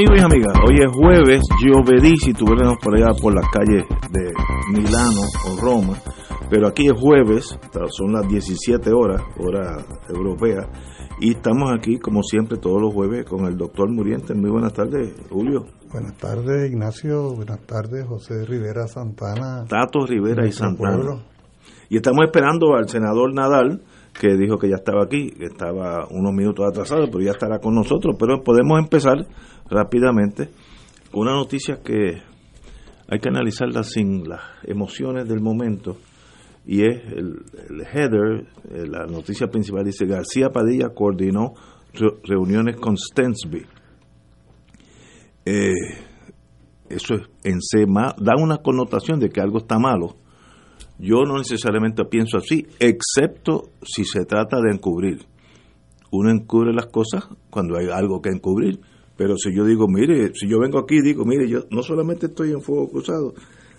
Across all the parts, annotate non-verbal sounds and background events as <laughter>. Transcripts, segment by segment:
Amigos y amigas, hoy es jueves, Giovedì, si tuviéramos por allá por las calles de Milano o Roma, pero aquí es jueves, son las 17 horas, hora europea, y estamos aquí como siempre todos los jueves con el doctor Muriente. Muy buenas tardes, Julio. Buenas tardes, Ignacio. Buenas tardes, José Rivera Santana. Tato Rivera y Santana. Y estamos esperando al senador Nadal, que dijo que ya estaba aquí, que estaba unos minutos atrasado, pero ya estará con nosotros. Pero podemos empezar rápidamente con una noticia que hay que analizarla sin las emociones del momento y es el, header, eh, la noticia principal dice García Padilla coordinó reuniones con Stensby. Eh, eso es, en C da una connotación de que algo está malo. Yo no necesariamente pienso así, excepto si se trata de encubrir. Uno encubre las cosas cuando hay algo que encubrir, pero si yo digo, mire, si yo vengo aquí y digo, mire, yo no solamente estoy en fuego cruzado,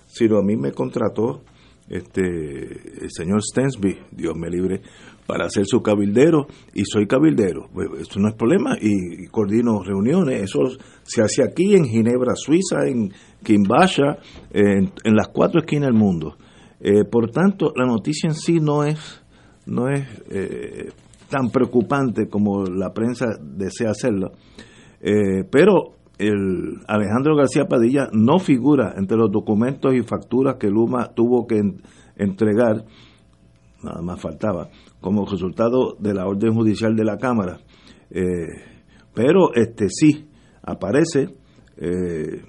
sino a mí me contrató este el señor Stensby, Dios me libre, para ser su cabildero y soy cabildero. Pues, eso no es problema y, coordino reuniones. Eso se hace aquí en Ginebra, Suiza, en Kimbasha, en, las cuatro esquinas del mundo. Eh, por tanto, la noticia en sí no es, no es eh, tan preocupante como la prensa desea hacerlo. Eh, pero el Alejandro García Padilla no figura entre los documentos y facturas que Luma tuvo que entregar, nada más faltaba, como resultado de la orden judicial de la Cámara. Eh, pero este sí aparece eh,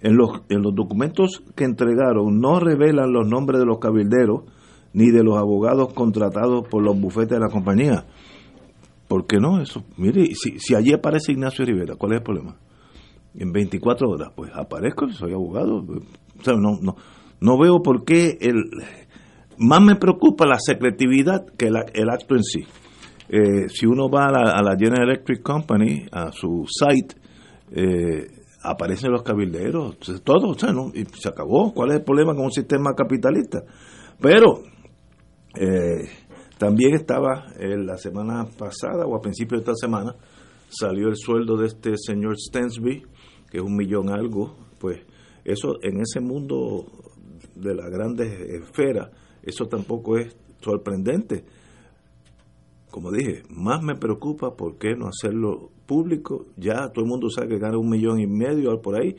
en, los, en los documentos que entregaron, no revelan los nombres de los cabilderos ni de los abogados contratados por los bufetes de la compañía. ¿Por qué no? Eso, mire, si, si allí aparece Ignacio Rivera, ¿cuál es el problema? en 24 horas, pues aparezco, soy abogado. O no, no, no veo por qué. Más me preocupa la secretividad que el, acto en sí. Eh, si uno va a la, General Electric Company, a su site, eh, aparecen los cabilderos, todo, o sea, ¿no? y se acabó. ¿Cuál es el problema con un sistema capitalista? Pero eh, también estaba la semana pasada o a principios de esta semana, salió el sueldo de este señor Stensby, que es un millón algo, pues eso en ese mundo de las grandes esferas, eso tampoco es sorprendente. Como dije, más me preocupa por qué no hacerlo público. Ya todo el mundo sabe que gana un millón y medio por ahí.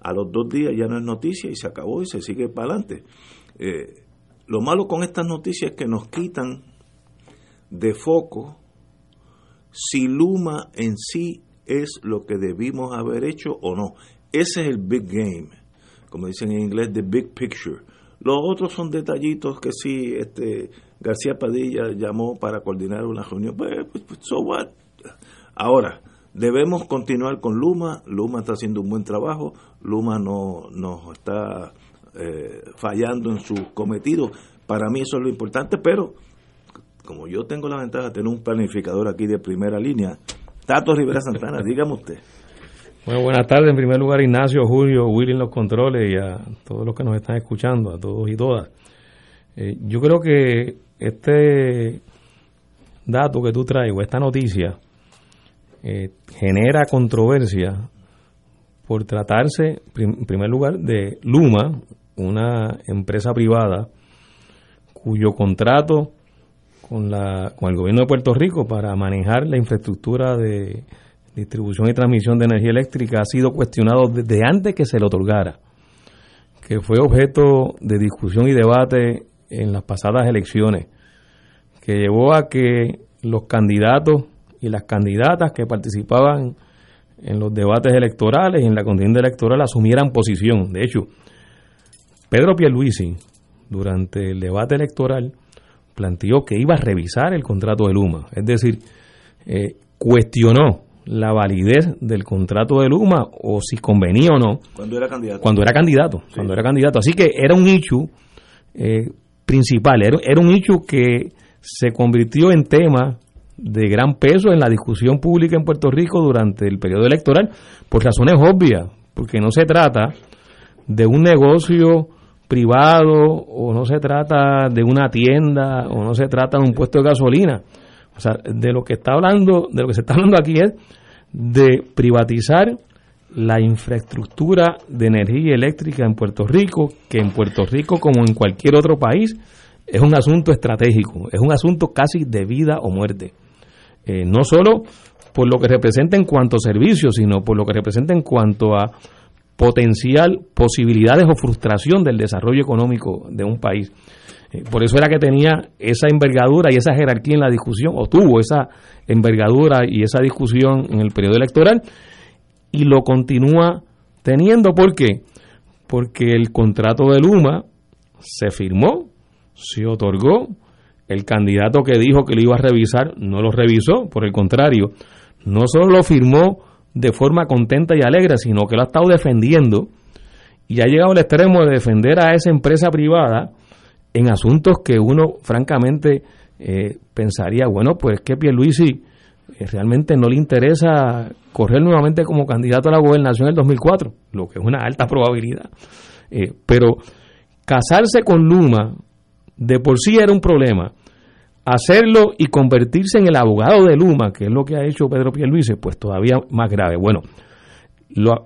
A los dos días ya no es noticia y se acabó y se sigue para adelante. Eh, lo malo con estas noticias es que nos quitan de foco si Luma en sí es lo que debimos haber hecho o no. Ese es el big game, como dicen en inglés, the big picture. Los otros son detallitos que sí, este García Padilla llamó para coordinar una reunión. Pues, pues, pues, so what? Ahora, debemos continuar con Luma. Luma está haciendo un buen trabajo. Luma no nos está eh, fallando en su cometido. Para mí eso es lo importante, pero como yo tengo la ventaja de tener un planificador aquí de primera línea, Tato Rivera Santana, dígame usted. Bueno, buenas tardes. En primer lugar, Ignacio, Julio, Willy en los controles y a todos los que nos están escuchando, a todos y todas. Eh, yo creo que este dato que tú traes, o esta noticia, eh, genera controversia por tratarse, en primer lugar, de Luma, una empresa privada cuyo contrato con, la, con el gobierno de Puerto Rico para manejar la infraestructura de distribución y transmisión de energía eléctrica ha sido cuestionado desde antes que se le otorgara, que fue objeto de discusión y debate en las pasadas elecciones, que llevó a que los candidatos y las candidatas que participaban en los debates electorales y en la contienda electoral asumieran posición. De hecho, Pedro Pierluisi, durante el debate electoral, planteó que iba a revisar el contrato de Luma, es decir, eh, cuestionó la validez del contrato de Luma o si convenía o no. Cuando era candidato. Cuando era candidato, cuando era candidato. Así que era un hecho eh, principal, era, era un hecho que se convirtió en tema de gran peso en la discusión pública en Puerto Rico durante el periodo electoral, por razones obvias, porque no se trata de un negocio privado o no se trata de una tienda o no se trata de un puesto de gasolina. O sea, de lo que está hablando, de lo que se está hablando aquí es de privatizar la infraestructura de energía eléctrica en Puerto Rico, que en Puerto Rico como en cualquier otro país es un asunto estratégico, es un asunto casi de vida o muerte. Eh, no solo por lo que representa en cuanto a servicios, sino por lo que representa en cuanto a potencial posibilidades o frustración del desarrollo económico de un país. Eh, por eso era que tenía esa envergadura y esa jerarquía en la discusión, o tuvo esa envergadura y esa discusión en el periodo electoral, y lo continúa teniendo. ¿Por qué? Porque el contrato de Luma se firmó, se otorgó, el candidato que dijo que lo iba a revisar no lo revisó, por el contrario, no solo lo firmó de forma contenta y alegre, sino que lo ha estado defendiendo y ha llegado al extremo de defender a esa empresa privada en asuntos que uno francamente eh, pensaría, bueno, pues que Pierluisi eh, realmente no le interesa correr nuevamente como candidato a la gobernación en el 2004, lo que es una alta probabilidad. Eh, pero casarse con Luma de por sí era un problema. Hacerlo y convertirse en el abogado de Luma, que es lo que ha hecho Pedro Pierluisi, pues todavía más grave. Bueno,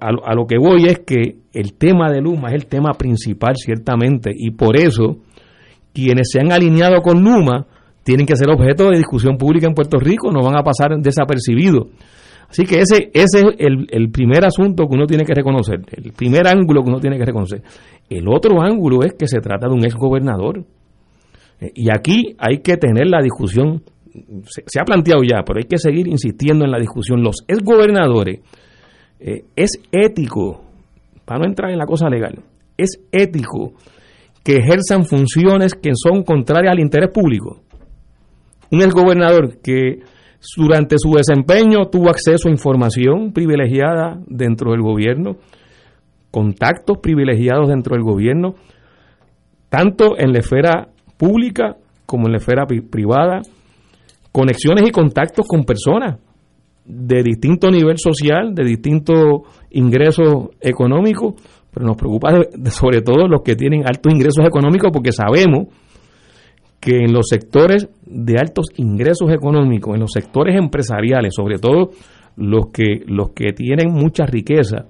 a, lo que voy es que el tema de Luma es el tema principal, ciertamente, y por eso quienes se han alineado con Luma tienen que ser objeto de discusión pública en Puerto Rico, no van a pasar desapercibidos. Así que ese, ese es el, el, primer asunto que uno tiene que reconocer, el primer ángulo que uno tiene que reconocer. El otro ángulo es que se trata de un exgobernador. Y aquí hay que tener la discusión, se, ha planteado ya, pero hay que seguir insistiendo en la discusión. Los exgobernadores, eh, es ético, para no entrar en la cosa legal, es ético que ejerzan funciones que son contrarias al interés público. Un exgobernador que durante su desempeño tuvo acceso a información privilegiada dentro del gobierno, contactos privilegiados dentro del gobierno, tanto en la esfera pública como en la esfera privada, conexiones y contactos con personas de distinto nivel social, de distinto ingreso económico, pero nos preocupa sobre todo los que tienen altos ingresos económicos porque sabemos que en los sectores de altos ingresos económicos, en los sectores empresariales, sobre todo los que los que tienen mucha riqueza,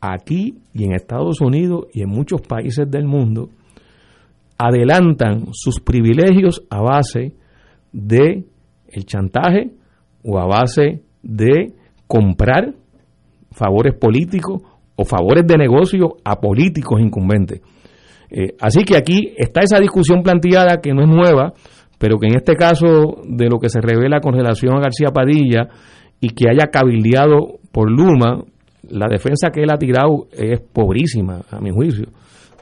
aquí y en Estados Unidos y en muchos países del mundo, adelantan sus privilegios a base de el chantaje o a base de comprar favores políticos o favores de negocio a políticos incumbentes. Eh, así que aquí está esa discusión planteada que no es nueva, pero que en este caso de lo que se revela con relación a García Padilla y que haya cabildeado por Luma, la defensa que él ha tirado es pobrísima, a mi juicio.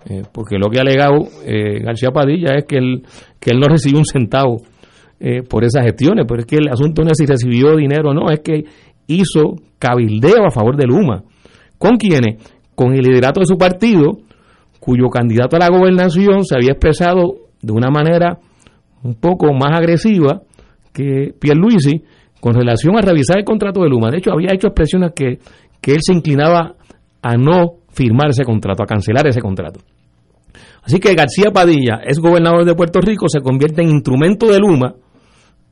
Eh, porque lo que ha alegado eh, García Padilla es que él, que él no recibió un centavo eh, por esas gestiones, pero es que el asunto no es si recibió dinero o no, es que hizo cabildeo a favor de Luma. ¿Con quiénes? Con el liderato de su partido, cuyo candidato a la gobernación se había expresado de una manera un poco más agresiva que Pierluisi con relación a revisar el contrato de Luma. De hecho, había hecho expresiones que, que él se inclinaba a no firmar ese contrato, a cancelar ese contrato. Así que García Padilla es gobernador de Puerto Rico, se convierte en instrumento de Luma,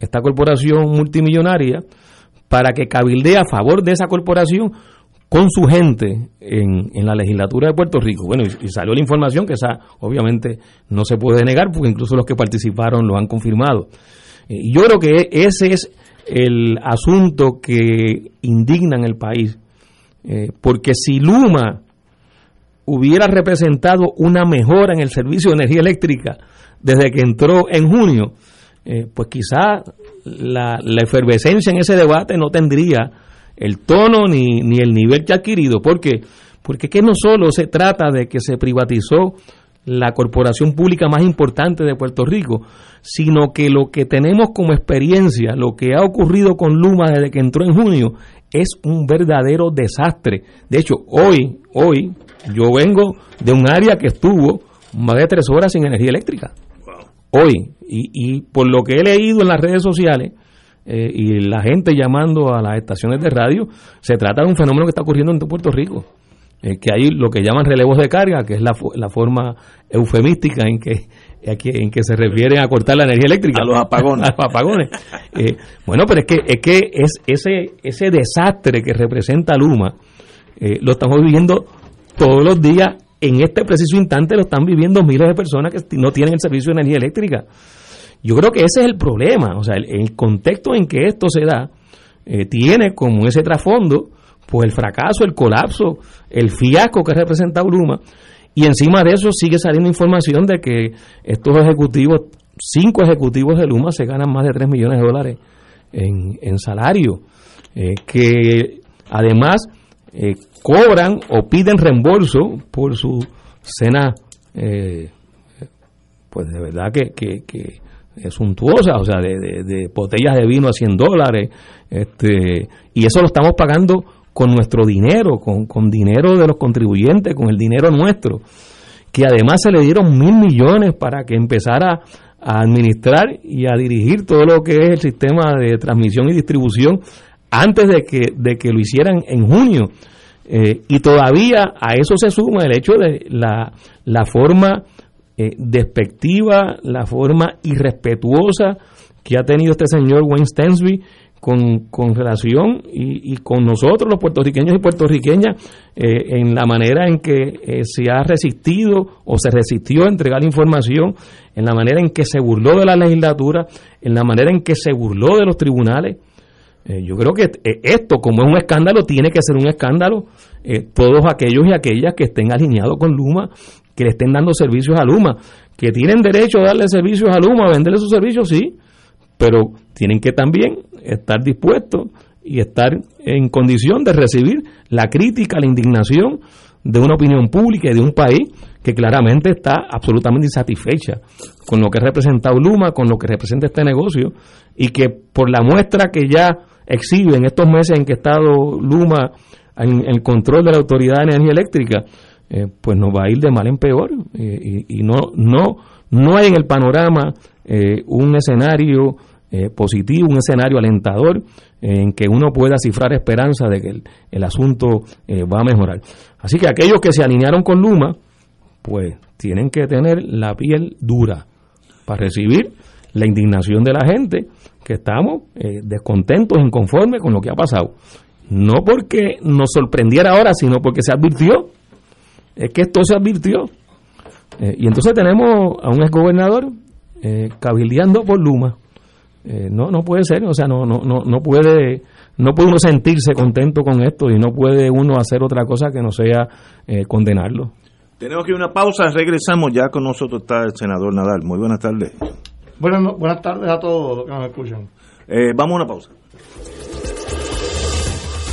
esta corporación multimillonaria, para que cabildee a favor de esa corporación con su gente en, en, la legislatura de Puerto Rico. Bueno, y, salió la información que esa obviamente no se puede negar porque incluso los que participaron lo han confirmado. y yo creo que ese es el asunto que indigna en el país. porque si Luma hubiera representado una mejora en el servicio de energía eléctrica desde que entró en junio, eh, pues quizá la, efervescencia en ese debate no tendría el tono ni, ni el nivel que ha adquirido. ¿Por qué? Porque que no solo se trata de que se privatizó la corporación pública más importante de Puerto Rico, sino que lo que tenemos como experiencia, lo que ha ocurrido con Luma desde que entró en junio, es un verdadero desastre. De hecho, hoy, hoy, yo vengo de un área que estuvo más de tres horas sin energía eléctrica. Hoy. Y, y, por lo que he leído en las redes sociales eh, y la gente llamando a las estaciones de radio, se trata de un fenómeno que está ocurriendo en Puerto Rico. Eh, que hay lo que llaman relevos de carga, que es la, la forma eufemística en que, en que se refieren a cortar la energía eléctrica. A los apagones. <laughs> a los apagones. Eh, bueno, pero es que, es que es ese, ese desastre que representa Luma, lo estamos viviendo todos los días, en este preciso instante lo están viviendo miles de personas que no tienen el servicio de energía eléctrica. Yo creo que ese es el problema, o sea, el, contexto en que esto se da eh, tiene como ese trasfondo pues el fracaso, el colapso, el fiasco que representa Luma y encima de eso sigue saliendo información de que estos ejecutivos, cinco ejecutivos de Luma se ganan más de 3 millones de dólares en, salario, eh, que además eh, cobran o piden reembolso por su cena, eh, pues de verdad que, que, es suntuosa, o sea, de, de, botellas de vino a 100 dólares, este, y eso lo estamos pagando con nuestro dinero, con, con dinero de los contribuyentes, con el dinero nuestro, que además se le dieron mil millones para que empezara a administrar y a dirigir todo lo que es el sistema de transmisión y distribución antes de que, de que lo hicieran en junio. Eh, y todavía a eso se suma el hecho de la, la forma eh, despectiva, la forma irrespetuosa que ha tenido este señor Wayne Stensby con, con relación y, con nosotros los puertorriqueños y puertorriqueñas eh, en la manera en que se ha resistido o se resistió a entregar información, en la manera en que se burló de la legislatura, en la manera en que se burló de los tribunales. Eh, yo creo que eh, esto, como es un escándalo, tiene que ser un escándalo. Eh, todos aquellos y aquellas que estén alineados con Luma, que le estén dando servicios a Luma, que tienen derecho a darle servicios a Luma, a venderle sus servicios, sí, pero tienen que también estar dispuestos y estar en condición de recibir la crítica, la indignación de una opinión pública y de un país que claramente está absolutamente insatisfecha con lo que ha representado Luma, con lo que representa este negocio y que por la muestra que ya exhibe en estos meses en que ha estado Luma en el control de la Autoridad de Energía Eléctrica, eh, pues nos va a ir de mal en peor eh, y, no, no, no hay en el panorama eh, un escenario positivo, un escenario alentador en que uno pueda cifrar esperanza de que el, el asunto va a mejorar. Así que aquellos que se alinearon con Luma, pues tienen que tener la piel dura para recibir la indignación de la gente que estamos descontentos, inconformes con lo que ha pasado. No porque nos sorprendiera ahora, sino porque se advirtió. Es que esto se advirtió. Eh, y entonces tenemos a un exgobernador eh, cabildeando por Luma. Eh, no, no puede ser, o sea, no, no, no, no puede, no puede uno sentirse contento con esto y no puede uno hacer otra cosa que no sea condenarlo. Tenemos que ir a una pausa, regresamos ya con nosotros está el senador Nadal. Muy buenas tardes. Buenas, buenas tardes a todos los que nos escuchan. Eh, vamos a una pausa.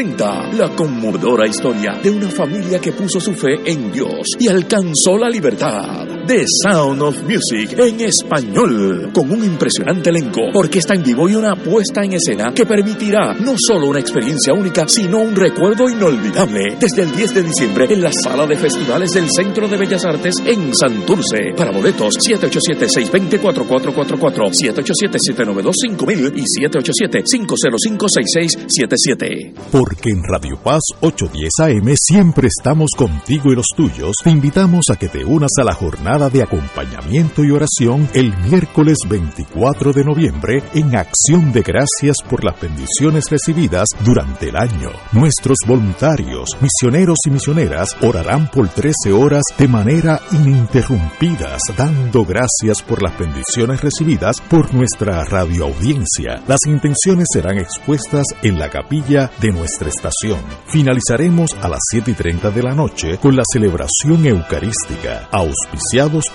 la conmovedora historia de una familia que puso su fe en Dios y alcanzó la libertad. The Sound of Music en español, con un impresionante elenco, orquesta en vivo y una puesta en escena que permitirá no solo una experiencia única, sino un recuerdo inolvidable. Desde el 10 de diciembre en la sala de festivales del Centro de Bellas Artes en Santurce. Para boletos, 787-620-4444, 787-792-5000 y 787-505-6677. Porque en Radio Paz 810 AM siempre estamos contigo y los tuyos. Te invitamos a que te unas a la jornada de acompañamiento y oración el miércoles 24 de noviembre en acción de gracias por las bendiciones recibidas durante el año. Nuestros voluntarios, misioneros y misioneras orarán por 13 horas de manera ininterrumpidas, dando gracias por las bendiciones recibidas por nuestra radioaudiencia. Las intenciones serán expuestas en la capilla de nuestra estación. Finalizaremos a las 7 y 30 de la noche con la celebración eucarística,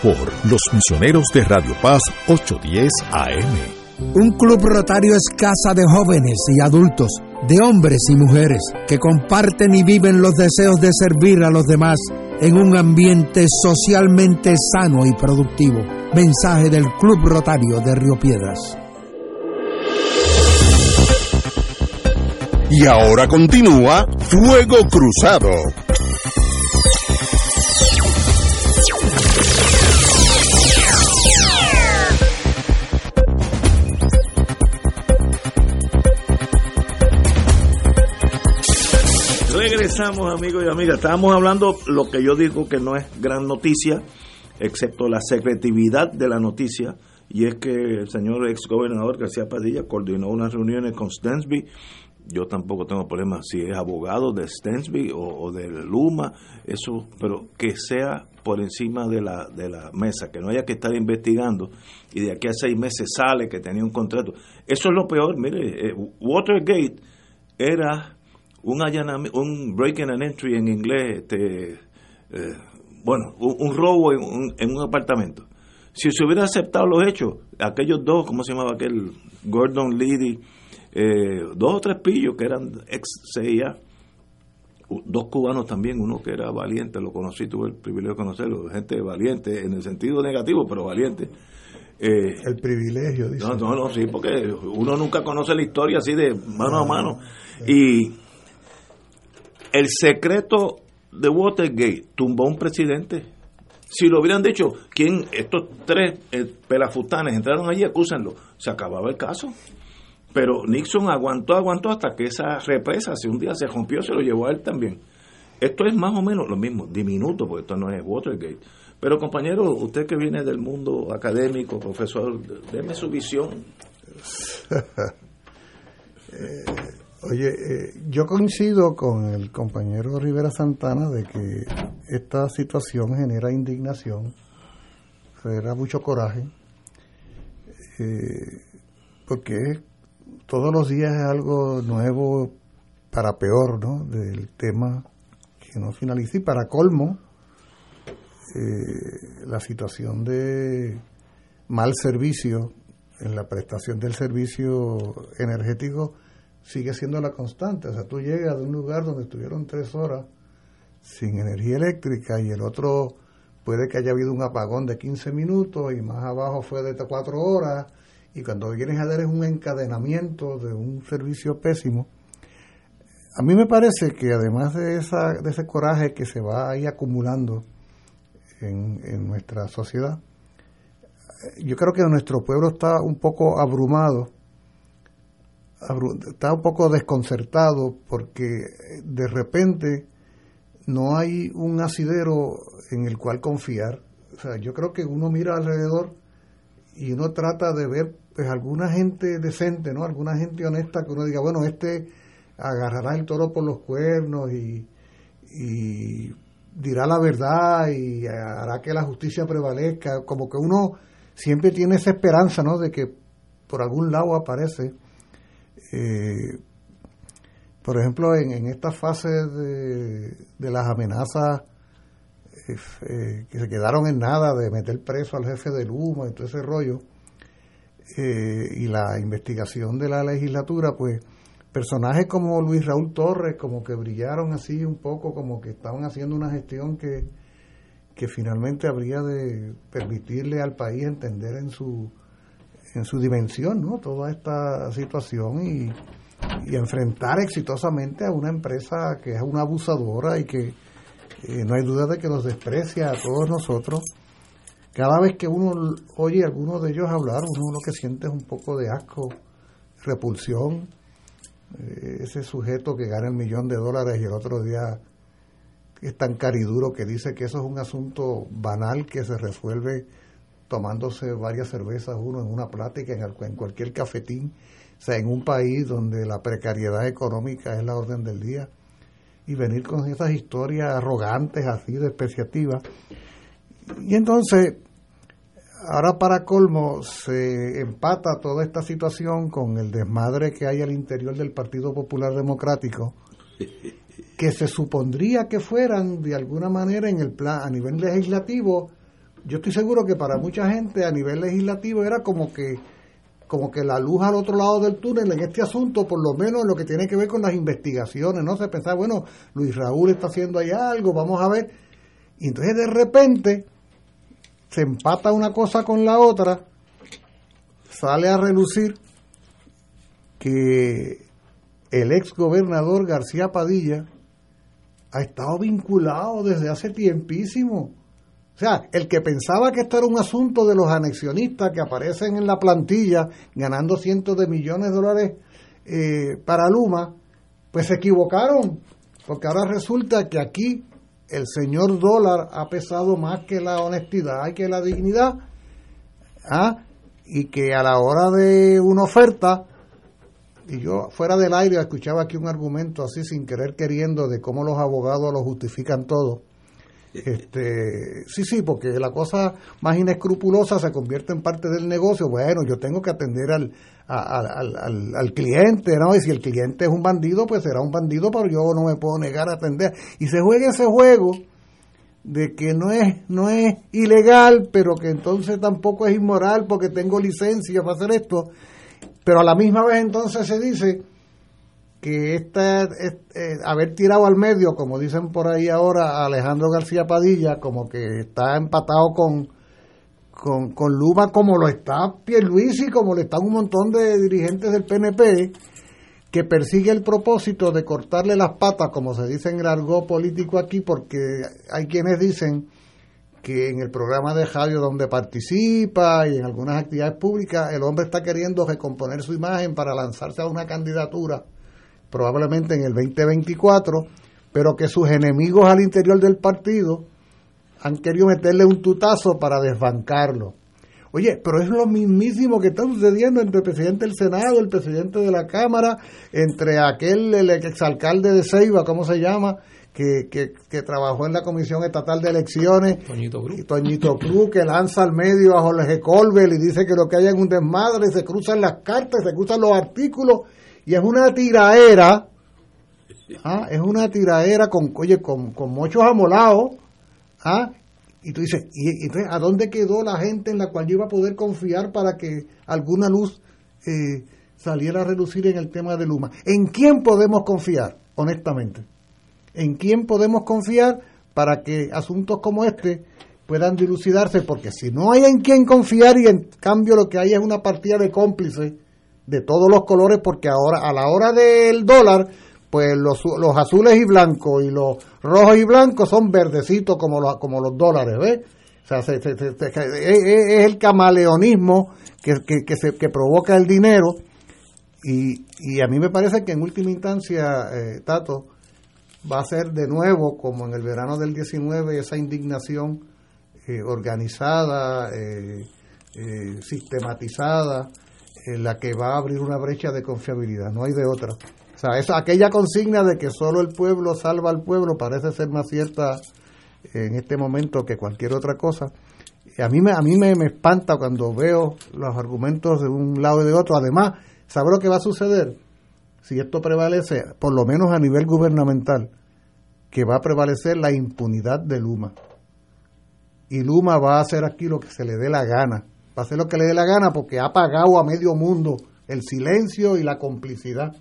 por los misioneros de Radio Paz 810 AM. Un club rotario es casa de jóvenes y adultos, de hombres y mujeres, que comparten y viven los deseos de servir a los demás en un ambiente socialmente sano y productivo. Mensaje del Club Rotario de Río Piedras. Y ahora continúa Fuego Cruzado. Regresamos amigos y amigas, estábamos hablando lo que yo digo que no es gran noticia, excepto la secretividad de la noticia, y es que el señor ex gobernador García Padilla coordinó unas reuniones con Stensby. Yo tampoco tengo problema si es abogado de Stensby o, de Luma, eso, pero que sea por encima de la, de la mesa, que no haya que estar investigando y de aquí a seis meses sale que tenía un contrato. Eso es lo peor, mire, eh, Watergate era un allanamiento, un break and entry en inglés, este, eh, bueno, un, robo en un, en un apartamento. Si se hubiera aceptado los hechos, aquellos dos, ¿cómo se llamaba aquel? Gordon Liddy eh, dos o tres pillos que eran ex CIA, dos cubanos también, uno que era valiente, lo conocí, tuve el privilegio de conocerlo, gente valiente en el sentido negativo, pero valiente. Eh, el privilegio, dice. No, no, no, sí, porque uno nunca conoce la historia así de mano a mano. Y el secreto de Watergate tumbó un presidente. Si lo hubieran dicho, ¿quién, estos tres eh, pelafutanes entraron allí, acúsenlo, se acababa el caso. Pero Nixon aguantó, aguantó hasta que esa represa, si un día se rompió, se lo llevó a él también. Esto es más o menos lo mismo, diminuto, porque esto no es Watergate. Pero compañero, usted que viene del mundo académico, profesor, déme su visión. <laughs> <laughs> Eh, oye, eh, yo coincido con el compañero Rivera Santana de que esta situación genera indignación, genera mucho coraje, eh, porque todos los días es algo nuevo para peor, ¿no? Del tema que no finaliza. Y para colmo, eh, la situación de mal servicio en la prestación del servicio energético sigue siendo la constante. O sea, tú llegas de un lugar donde estuvieron tres horas sin energía eléctrica y el otro puede que haya habido un apagón de 15 minutos y más abajo fue de cuatro horas y cuando vienes a dar es un encadenamiento de un servicio pésimo. A mí me parece que además de, esa, de ese coraje que se va ahí acumulando en, en nuestra sociedad, yo creo que nuestro pueblo está un poco abrumado, está un poco desconcertado porque de repente no hay un asidero en el cual confiar. O sea, yo creo que uno mira alrededor y uno trata de ver pues alguna gente decente, ¿no? Alguna gente honesta que uno diga, bueno, este agarrará el toro por los cuernos y, dirá la verdad y hará que la justicia prevalezca, como que uno siempre tiene esa esperanza, ¿no? De que por algún lado aparece. Eh, por ejemplo, en, en esta fase de, de las amenazas eh, eh, que se quedaron en nada de meter preso al jefe del humo y todo ese rollo, y la investigación de la legislatura, pues personajes como Luis Raúl Torres, como que brillaron así un poco, como que estaban haciendo una gestión que, que finalmente habría de permitirle al país entender en su en su dimensión ¿no? toda esta situación y, y enfrentar exitosamente a una empresa que es una abusadora y que eh, no hay duda de que los desprecia a todos nosotros. Cada vez que uno oye a alguno de ellos hablar, uno lo que siente es un poco de asco, repulsión. Eh, ese sujeto que gana el millón de dólares y el otro día es tan cariduro que dice que eso es un asunto banal que se resuelve tomándose varias cervezas uno en una plática, en, cualquier cafetín, o sea, en un país donde la precariedad económica es la orden del día, y venir con esas historias arrogantes, así, despreciativas. Y entonces, ahora para colmo, se empata toda esta situación con el desmadre que hay al interior del Partido Popular Democrático, que se supondría que fueran de alguna manera en el plan a nivel legislativo yo estoy seguro que para mucha gente a nivel legislativo era como que como que la luz al otro lado del túnel en este asunto, por lo menos en lo que tiene que ver con las investigaciones, no se pensaba, bueno, Luis Raúl está haciendo ahí algo, vamos a ver. Y entonces de repente se empata una cosa con la otra, sale a relucir que el ex gobernador García Padilla ha estado vinculado desde hace tiempísimo. O sea, el que pensaba que esto era un asunto de los anexionistas que aparecen en la plantilla ganando cientos de millones de dólares eh, para Luma, pues se equivocaron, porque ahora resulta que aquí el señor dólar ha pesado más que la honestidad y que la dignidad, ¿ah? y que a la hora de una oferta, y yo fuera del aire escuchaba aquí un argumento así sin querer queriendo de cómo los abogados lo justifican todo. Este, sí, sí, porque la cosa más inescrupulosa se convierte en parte del negocio. Bueno, yo tengo que atender al, al, al, cliente, ¿no? Y si el cliente es un bandido, pues será un bandido, pero yo no me puedo negar a atender. Y se juega ese juego de que no es, no es ilegal, pero que entonces tampoco es inmoral porque tengo licencia para hacer esto. Pero a la misma vez entonces se dice que esta, eh, haber tirado al medio, como dicen por ahí ahora, a Alejandro García Padilla, como que está empatado con, con, con Luma, como lo está Pierluisi, como lo están un montón de dirigentes del PNP, que persigue el propósito de cortarle las patas, como se dice en el argot político aquí, porque hay quienes dicen que en el programa de radio donde participa y en algunas actividades públicas, el hombre está queriendo recomponer su imagen para lanzarse a una candidatura probablemente en el 2024, pero que sus enemigos al interior del partido han querido meterle un tutazo para desbancarlo. Oye, pero es lo mismísimo que está sucediendo entre el presidente del Senado, el presidente de la Cámara, entre aquel, el exalcalde de Ceiba, ¿cómo se llama? Que, que, trabajó en la Comisión Estatal de Elecciones, Toñito Cruz. Toñito Cruz, que lanza al medio a Jorge Colbert y dice que lo que hay es un desmadre, se cruzan las cartas, se cruzan los artículos y es una tiraera, ¿ah? es una tiraera con, oye, con, con muchos amolados, ¿ah? y tú dices, ¿y, entonces, ¿a dónde quedó la gente en la cual yo iba a poder confiar para que alguna luz eh, saliera a relucir en el tema de Luma? ¿En quién podemos confiar, honestamente? ¿En quién podemos confiar para que asuntos como este puedan dilucidarse? Porque si no hay en quién confiar y en cambio lo que hay es una partida de cómplices, de todos los colores porque ahora a la hora del dólar pues los, los azules y blancos y los rojos y blancos son verdecitos como los, como los dólares, ¿ves? O sea, es, el camaleonismo que, que, se, que provoca el dinero y, y, a mí me parece que en última instancia, eh, Tato, va a ser de nuevo, como en el verano del 19, esa indignación eh, organizada, eh, sistematizada, en la que va a abrir una brecha de confiabilidad, no hay de otra. O sea, esa, aquella consigna de que solo el pueblo salva al pueblo parece ser más cierta en este momento que cualquier otra cosa. A mí, me, a mí me, espanta cuando veo los argumentos de un lado y de otro. Además, ¿sabe lo que va a suceder? Si esto prevalece, por lo menos a nivel gubernamental, que va a prevalecer la impunidad de Luma. Y Luma va a hacer aquí lo que se le dé la gana va a hacer lo que le dé la gana porque ha pagado a medio mundo el silencio y la complicidad.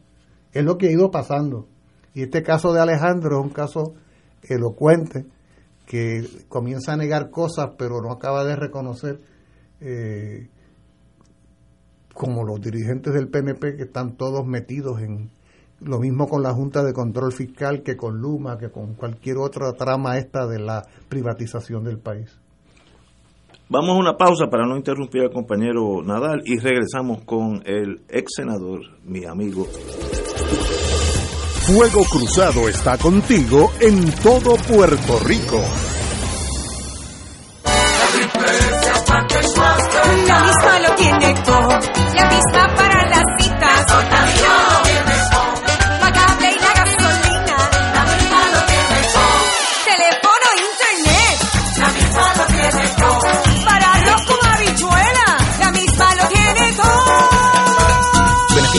Es lo que ha ido pasando. Y este caso de Alejandro es un caso elocuente que comienza a negar cosas pero no acaba de reconocer eh, como los dirigentes del PNP que están todos metidos en lo mismo con la Junta de Control Fiscal que con Luma, que con cualquier otra trama esta de la privatización del país. Vamos a una pausa para no interrumpir al compañero Nadal y regresamos con el ex senador, mi amigo. Fuego Cruzado está contigo en todo Puerto Rico. La misma lo tiene todo, la misma para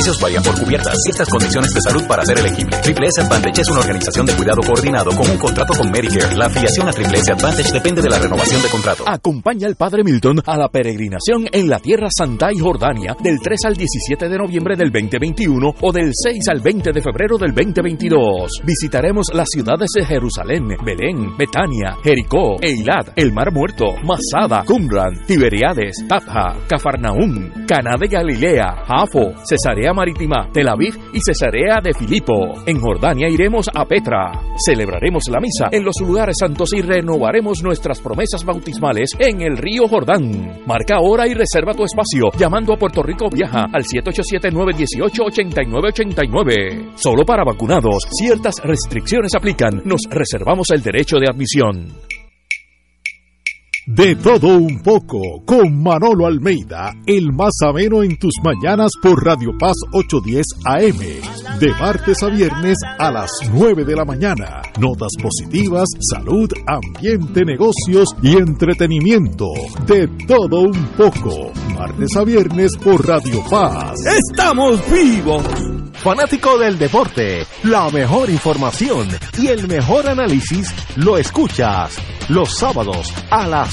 Beneficios varían por cubiertas. Ciertas condiciones de salud para ser elegible. Triple S Advantage es una organización de cuidado coordinado con un contrato con Medicare. La afiliación a Triple S Advantage depende de la renovación de contrato. Acompaña al Padre Milton a la peregrinación en la Tierra Santa y Jordania del 3 al 17 de noviembre del 2021 o del 6 al 20 de febrero del 2022. Visitaremos las ciudades de Jerusalén, Belén, Betania, Jericó, Eilat, el Mar Muerto, Masada, Qumran, Tiberiades, Tapja, Cafarnaún, Caná de Galilea, Jafo, Cesarea Marítima, Tel Aviv y Cesarea de Filipo. En Jordania iremos a Petra. Celebraremos la misa en los lugares santos y renovaremos nuestras promesas bautismales en el río Jordán. Marca ahora y reserva tu espacio llamando a Puerto Rico Viaja al 787-918-8989. Solo para vacunados. Ciertas restricciones aplican. Nos reservamos el derecho de admisión. De todo un poco, con Manolo Almeida, el más ameno en tus mañanas por Radio Paz 810 AM, de martes a viernes a las 9 de la mañana. Notas positivas, salud, ambiente, negocios y entretenimiento. De todo un poco, martes a viernes por Radio Paz. ¡Estamos vivos! Fanático del deporte, la mejor información y el mejor análisis lo escuchas los sábados a las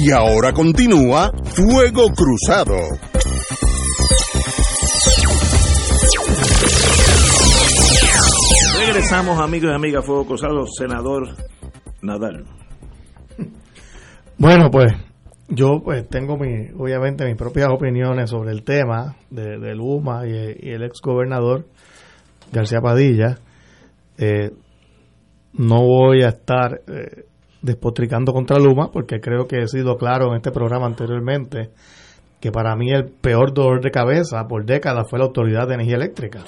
Y ahora continúa Fuego Cruzado. Regresamos, amigos y amigas, Fuego Cruzado, senador Nadal. Bueno, pues yo pues tengo mi, obviamente mis propias opiniones sobre el tema de, de Luma y, y el ex gobernador García Padilla. Eh, no voy a estar eh, despotricando contra Luma porque creo que he sido claro en este programa anteriormente que para mí el peor dolor de cabeza por décadas fue la Autoridad de Energía Eléctrica.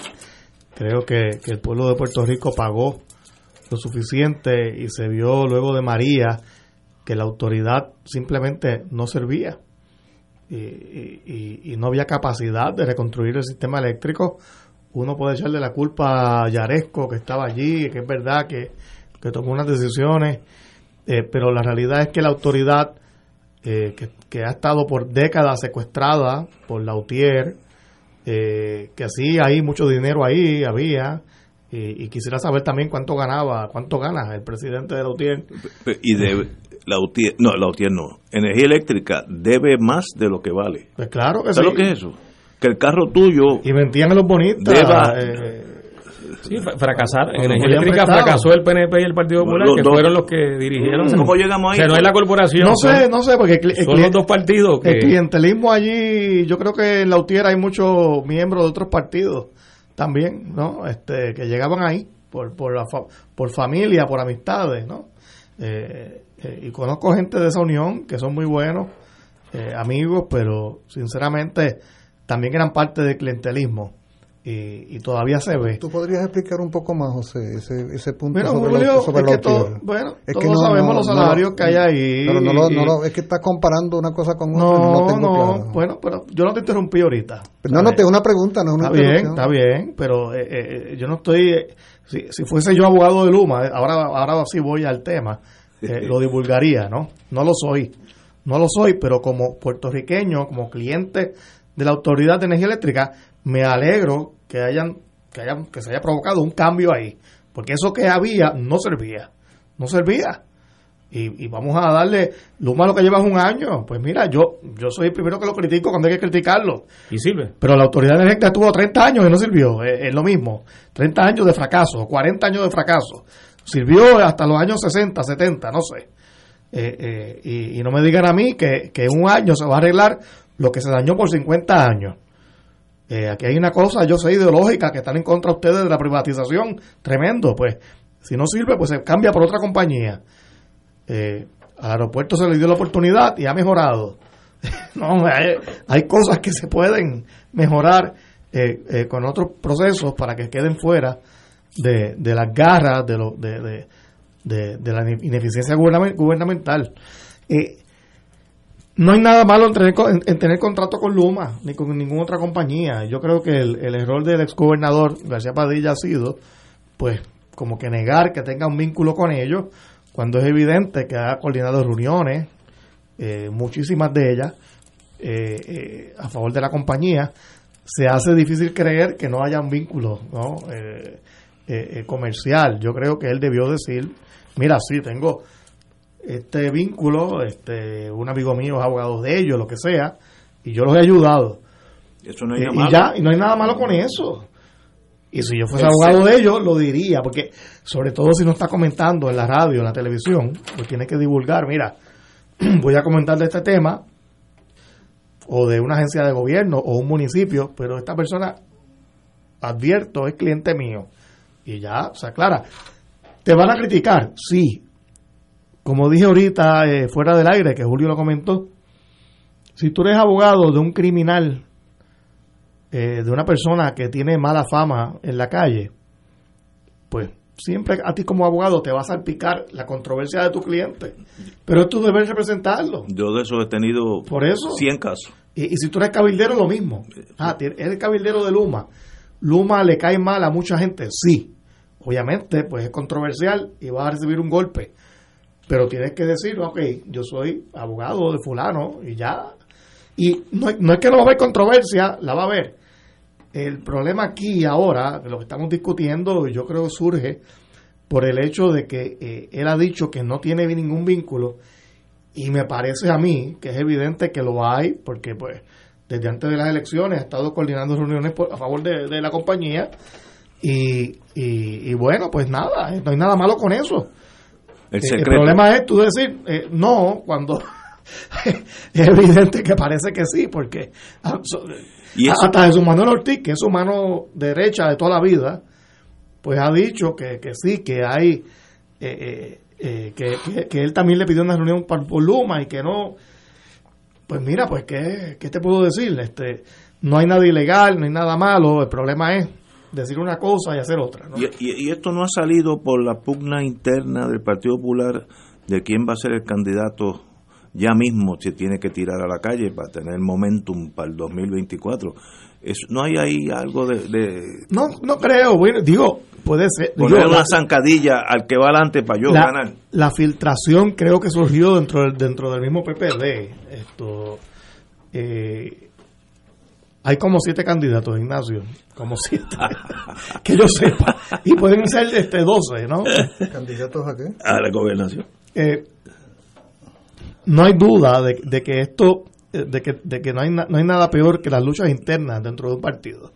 Creo que, que el pueblo de Puerto Rico pagó lo suficiente y se vio luego de María que la autoridad simplemente no servía y, no había capacidad de reconstruir el sistema eléctrico. Uno puede echarle la culpa a Yaresco, que estaba allí, que es verdad que, que tomó unas decisiones, eh, pero la realidad es que la autoridad, eh, que, que ha estado por décadas secuestrada por la UTIER, eh, que sí hay mucho dinero ahí, había, y, y quisiera saber también cuánto ganaba, cuánto gana el presidente de la UTIER. Y debe, la UTIER, no, la UTIER no. Energía eléctrica debe más de lo que vale. Pues claro que ¿Sabes sí. lo que es eso? Que el carro tuyo Y mentían a los bonitos. Deba- eh, Sí, fra- fracasaron. En energía eléctrica fracasó el PNP y el Partido Popular, Los que dos. fueron los que dirigieron. ¿Cómo llegamos ahí? O sea, no es la corporación. no son- sé, no sé, porque el, son los dos partidos que... el clientelismo allí, yo creo que en la UTIER hay muchos miembros de otros partidos también, ¿no? Este, que llegaban ahí por por, la fa- por familia, por amistades, ¿no? Eh, eh, y conozco gente de esa unión que son muy buenos, eh, amigos, pero sinceramente también eran parte del clientelismo y, y todavía se ve. ¿Tú podrías explicar un poco más, José, ese, ese punto Bueno, sobre, Julio, sobre es que todo- bueno, Es todos sabemos los salarios que hay ahí Pero no lo, no es que estás comparando una cosa con otra. No, No, no, tengo claro. bueno, pero yo no te interrumpí ahorita. no, no, te una pregunta, no es una Está bien, está bien, pero eh, eh, yo no estoy. eh, si, si fuese yo abogado de Luma, eh, ahora, ahora sí voy al tema. eh, lo divulgaría, ¿no? No lo soy, no lo soy, pero como puertorriqueño, como cliente de la Autoridad de Energía Eléctrica, me alegro que hayan, que hayan, que se haya provocado un cambio ahí, porque eso que había no servía, no servía. Y, y vamos a darle lo malo que llevas un año. Pues mira, yo yo soy el primero que lo critico cuando hay que criticarlo. Y sirve. Pero la autoridad energética tuvo 30 años y no sirvió. Es, es lo mismo. 30 años de fracaso, 40 años de fracaso. Sirvió hasta los años 60, 70, no sé. Eh, eh, y, y no me digan a mí que, que en un año se va a arreglar lo que se dañó por 50 años. Eh, aquí hay una cosa, yo sé, ideológica, que están en contra ustedes de la privatización. Tremendo, pues. Si no sirve, pues se cambia por otra compañía. Eh, al aeropuerto se le dio la oportunidad y ha mejorado. <laughs> no, hay, hay cosas que se pueden mejorar eh, eh, con otros procesos para que queden fuera de, de las garras de, lo, de, la ineficiencia gubername- gubernamental. Eh, no hay nada malo en tener, en, en tener contrato con Luma ni con ninguna otra compañía. Yo creo que el, error del exgobernador García Padilla ha sido, pues, como que negar que tenga un vínculo con ellos, cuando es evidente que ha coordinado reuniones, eh, muchísimas de ellas, eh, eh, a favor de la compañía, se hace difícil creer que no haya un vínculo ¿no? Comercial. Yo creo que él debió decir, mira, sí, tengo este vínculo, este un amigo mío es abogado de ellos, lo que sea, y yo los he ayudado. Eso no hay nada y malo. ya, y no hay nada malo con eso. Y si yo fuese Ese- abogado de ellos, lo diría, porque sobre todo si no está comentando en la radio, en la televisión, pues tiene que divulgar, mira, <clears throat> voy a comentar de este tema, o de una agencia de gobierno, o un municipio, pero esta persona, advierto, es cliente mío. Y ya, o sea, clara, ¿te van a criticar? Sí. Como dije ahorita, eh, fuera del aire, que Julio lo comentó, si tú eres abogado de un criminal eh, de una persona que tiene mala fama en la calle, pues siempre a ti como abogado te va a salpicar la controversia de tu cliente. Pero tú debes representarlo. Yo de eso he tenido Por eso. 100 casos. Y, y si tú eres cabildero, lo mismo. Ah, ti- eres cabildero de Luma. Luma le cae mal a mucha gente, sí. Obviamente, pues es controversial y va a recibir un golpe. Pero tienes que decir, ok, yo soy abogado de fulano y ya. Y no, no es que no va a haber controversia, la va a haber. El problema aquí ahora, lo que estamos discutiendo, yo creo que surge por el hecho de que eh, él ha dicho que no tiene ningún vínculo y me parece a mí que es evidente que lo hay porque pues desde antes de las elecciones ha estado coordinando reuniones por- a favor de, de la compañía y, y, y bueno pues nada no hay nada malo con eso El Eh, problema es tú decir eh, no cuando <laughs> es evidente que parece que sí porque ah, Y eso- hasta Jesús Manuel Ortiz que es su mano derecha de toda la vida pues ha dicho que, que sí que hay eh, eh, eh, que, que- que él también le pidió una reunión por Luma y que no. Pues mira pues ¿qué, qué te puedo decir este no hay nada ilegal no hay nada malo el problema es decir una cosa y hacer otra ¿no? Y, y- y esto no ha salido por la pugna interna del Partido Popular de quién va a ser el candidato ya mismo se tiene que tirar a la calle para tener momentum para el 2024. Es, no hay ahí algo de, de no no creo bueno digo puede ser poner una zancadilla al que va adelante para yo la, ganar. la filtración creo que surgió dentro del, dentro del mismo PPD. Esto, eh, hay como siete candidatos, Ignacio, como siete, <laughs> que yo sepa, y pueden ser este 12, ¿no? ¿Candidatos a qué? A la gobernación. Eh, no hay duda de, de que esto, eh, de que, de que no, hay na- no hay nada peor que las luchas internas dentro de un partido.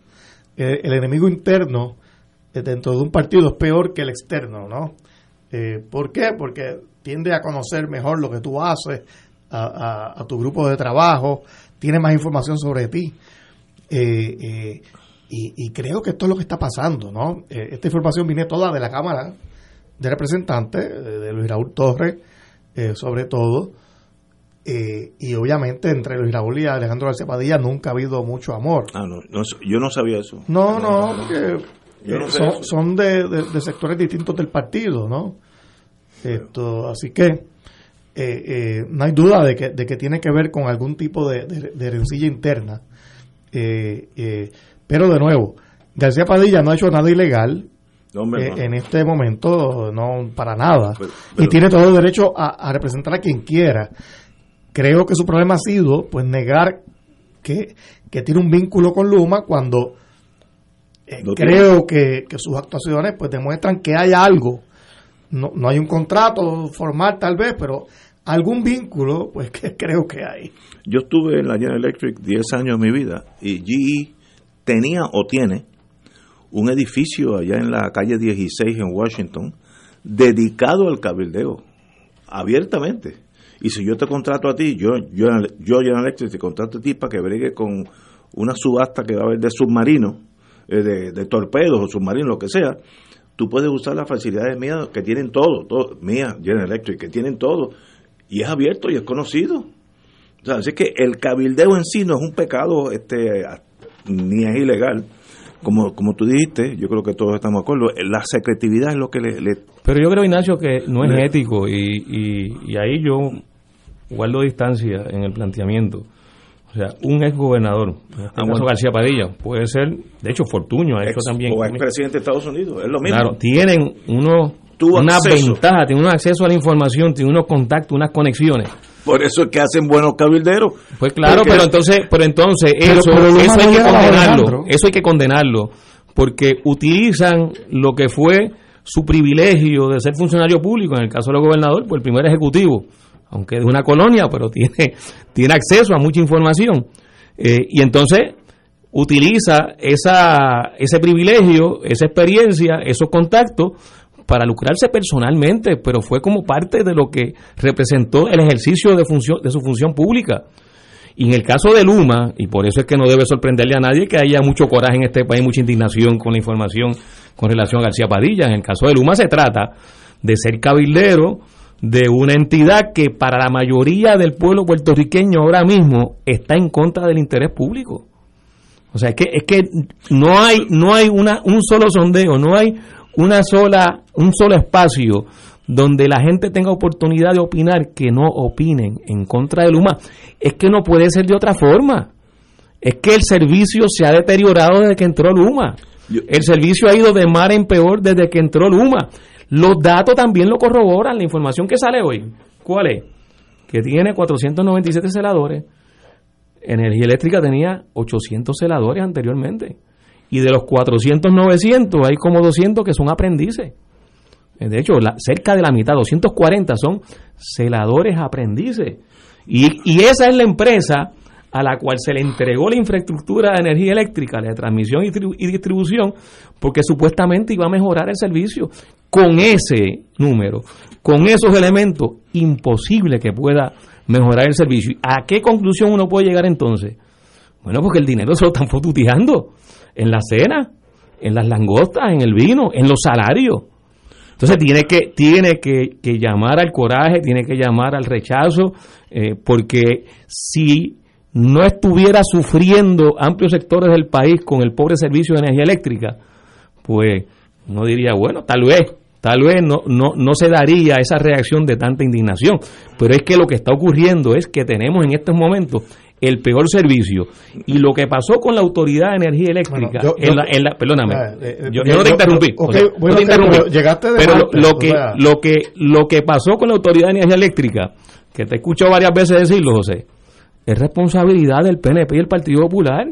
Eh, el enemigo interno eh, dentro de un partido es peor que el externo, ¿no? Eh, ¿Por qué? Porque tiende a conocer mejor lo que tú haces, a, a- a tu grupo de trabajo, tiene más información sobre ti. Eh, eh, y, y creo que esto es lo que está pasando, ¿no? Eh, esta información viene toda de la Cámara de Representantes, de, de Luis Raúl Torres, eh, sobre todo. Eh, y obviamente entre Luis Raúl y Alejandro García Padilla nunca ha habido mucho amor. Ah, no, no, yo no sabía eso. No, no, porque Yo no eh, sé son, de, de- de sectores distintos del partido, ¿no? Esto, así que eh, eh, no hay duda de que, de que tiene que ver con algún tipo de, de, de rencilla interna. Eh, eh, pero de nuevo, García Padilla no ha hecho nada ilegal No, eh, en este momento, no para nada. Pero- y tiene todo el derecho a, a representar a quien quiera. Creo que su problema ha sido pues negar que, que tiene un vínculo con Luma cuando eh, No creo que, que sus actuaciones pues demuestran que hay algo. No, no hay un contrato formal tal vez, pero algún vínculo pues que <laughs> creo que hay. Yo estuve en la General Electric 10 años de mi vida y GE tenía o tiene un edificio allá en la calle 16 en Washington dedicado al cabildeo, abiertamente. Y si yo te contrato a ti, yo, yo, yo General Electric te contrato a ti para que bregue con una subasta que va a haber de submarinos, eh, de, torpedos o submarinos, lo que sea, tú puedes usar las facilidades mías que tienen todo, todo mía, General Electric, que tienen todo, y es abierto y es conocido. O sea, así que el cabildeo en sí no es un pecado este ni es ilegal. Como, como tú dijiste, yo creo que todos estamos de acuerdo, la secretividad es lo que le... le- Pero yo creo, Ignacio, que no es Le- ético y, y, y ahí yo guardo distancia en el planteamiento. O sea, un ex gobernador, este. García Padilla, puede ser, de hecho, Fortuño ha hecho ex- también. o expresidente de Estados Unidos, es lo mismo. Claro, tienen unos, Tuvo una acceso. ventaja, tienen un acceso a la información, tienen unos contactos, unas conexiones. Por eso es que hacen buenos cabilderos. Pues claro, Porque- pero entonces, pero entonces Pero- eso, pero eso hay que condenarlo, eso hay que condenarlo, porque utilizan lo que fue su privilegio de ser funcionario público, en el caso del gobernador, pues el primer ejecutivo, aunque de una colonia, pero <laughs> tiene, tiene acceso a mucha información. Eh, y entonces utiliza esa, ese privilegio, esa experiencia, esos contactos para lucrarse personalmente, pero fue como parte de lo que representó el ejercicio de, función, de su función pública. Y en el caso de Luma, y por eso es que no debe sorprenderle a nadie que haya mucho coraje en este país, mucha indignación con la información con relación a García Padilla. En el caso de Luma se trata de ser cabildero de una entidad que para la mayoría del pueblo puertorriqueño ahora mismo está en contra del interés público. O sea, es que, es que no hay, no hay una, un solo sondeo, no hay una sola, un solo espacio donde la gente tenga oportunidad de opinar que no opinen en contra de Luma. Es que no puede ser de otra forma. Es que el servicio se ha deteriorado desde que entró Luma. El servicio ha ido de mar en peor desde que entró Luma. Los datos también lo corroboran, la información que sale hoy. ¿Cuál es? Que tiene 497 celadores. Energía Eléctrica tenía 800 celadores anteriormente. Y de los 400, 900, hay como 200 que son aprendices. Eh, De hecho, cerca de la mitad, 240 son celadores aprendices. Y, y esa es la empresa a la cual se le entregó la infraestructura de energía eléctrica, la de transmisión y distribución, porque supuestamente iba a mejorar el servicio. Con ese número, con esos elementos, imposible que pueda mejorar el servicio. ¿A qué conclusión uno puede llegar entonces? Bueno, porque el dinero se lo están fotuteando en la cena, en las langostas, en el vino, en los salarios. Entonces tiene que, tiene que, que llamar al coraje, tiene que llamar al rechazo, eh, porque si no estuviera sufriendo amplios sectores del país con el pobre servicio de energía eléctrica, pues no diría, bueno, tal vez, tal vez no, no, no se daría esa reacción de tanta indignación. Pero es que lo que está ocurriendo es que tenemos en estos momentos el peor servicio. Y lo que pasó con la Autoridad de Energía Eléctrica, Bueno, yo- en la, en la- perdóname, eh, yo, eh, yo no te interrumpí. ok, o sea, bueno, no te ok, interrumpí. pero llegaste de Pero lo, o que, sea. lo, que, lo que pasó con la Autoridad de Energía Eléctrica, que te he escuchado varias veces decirlo, José, es responsabilidad del PNP y el Partido Popular.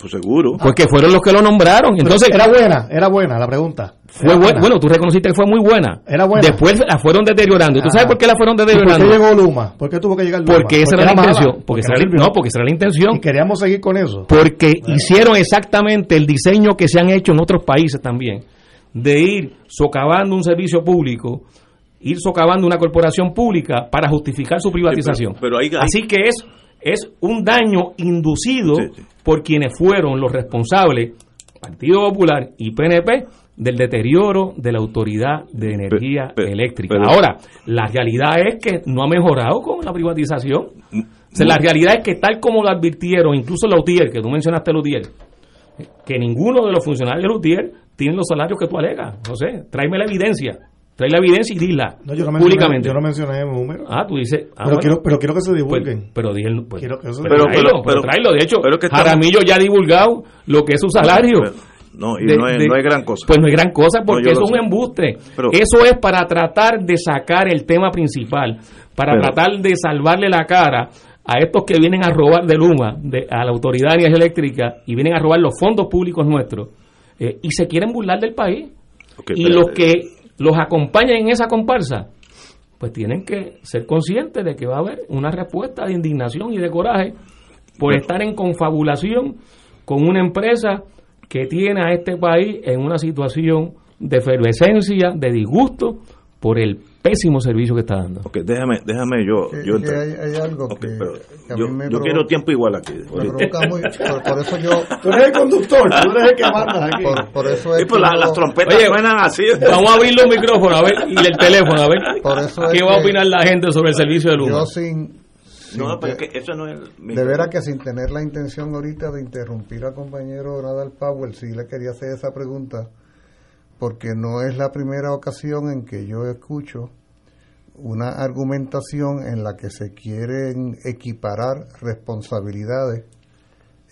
Pues seguro. Porque fueron los que lo nombraron. Pero Entonces, era buena, era buena la pregunta. fue buena. bueno, tú reconociste que fue muy buena. Era buena. Después la fueron deteriorando. ¿Y tú Ajá. sabes por qué la fueron ¿Y ¿Por deteriorando? qué llegó Luma? ¿Por qué tuvo que llegar Luma? Porque esa era la mala, intención. Porque esa era la- sirvió. no, porque esa era la intención. Y queríamos seguir con eso. Porque hicieron exactamente el diseño que se han hecho en otros países también, de ir socavando un servicio público, ir socavando una corporación pública para justificar su privatización. pero- pero ahí- ahí- Así que es, es un daño inducido Sí, sí. por quienes fueron los responsables, Partido Popular y PNP, del deterioro de la autoridad de energía eléctrica. pero- Ahora, la realidad es que no ha mejorado con la privatización. O sea, la realidad es que tal como lo advirtieron, incluso la UTIER, que tú mencionaste la UTIER, que ninguno de los funcionarios de la UTIER tiene los salarios que tú alegas. No sé, tráeme la evidencia. Trae la evidencia y dila No, yo no mencioné, públicamente. yo no mencioné números. Ah, tú dices... ah, pero, bueno. quiero, pero quiero que se Pues, divulguen. pero di el- pues, Quiero que eso- pero, Pero- tráelo, pero- pero tráelo. De hecho, pero que Jaramillo ya ha divulgado lo que es su salario. Pero- No, y de- no, es, de- no es gran cosa. Pues no es gran cosa porque eso es un sé. embuste. Pero- eso es para tratar de sacar el tema principal, para Pero- tratar de salvarle la cara a estos que vienen a robar de Luma, de, a la Autoridad de Energía Eléctrica, y vienen a robar los fondos públicos nuestros, eh, y se quieren burlar del país. Y espérate. los que los acompañan en esa comparsa, pues tienen que ser conscientes de que va a haber una respuesta de indignación y de coraje por estar en confabulación con una empresa que tiene a este país en una situación de efervescencia, de disgusto por el pésimo servicio que está dando. Ok, déjame, déjame yo. Que- yo hay, hay algo Ok, que, pero que a yo, mí me yo quiero tiempo igual aquí. me ahorita. provoca muy- por, por eso yo <laughs> Tú eres el conductor, tú eres el que manda aquí. por, por eso es Sí, pues la- las trompetas Oye, suenan así. Vamos a abrir los micrófonos a ver, y el teléfono a ver Por eso es qué va a opinar la gente sobre el servicio de Luma. yo sin, sin No, pero es que eso no es. mi- de veras que sin tener la intención ahorita de interrumpir al compañero Nadal Powell, sí le quería hacer esa pregunta, porque no es la primera ocasión en que yo escucho una argumentación en la que se quieren equiparar responsabilidades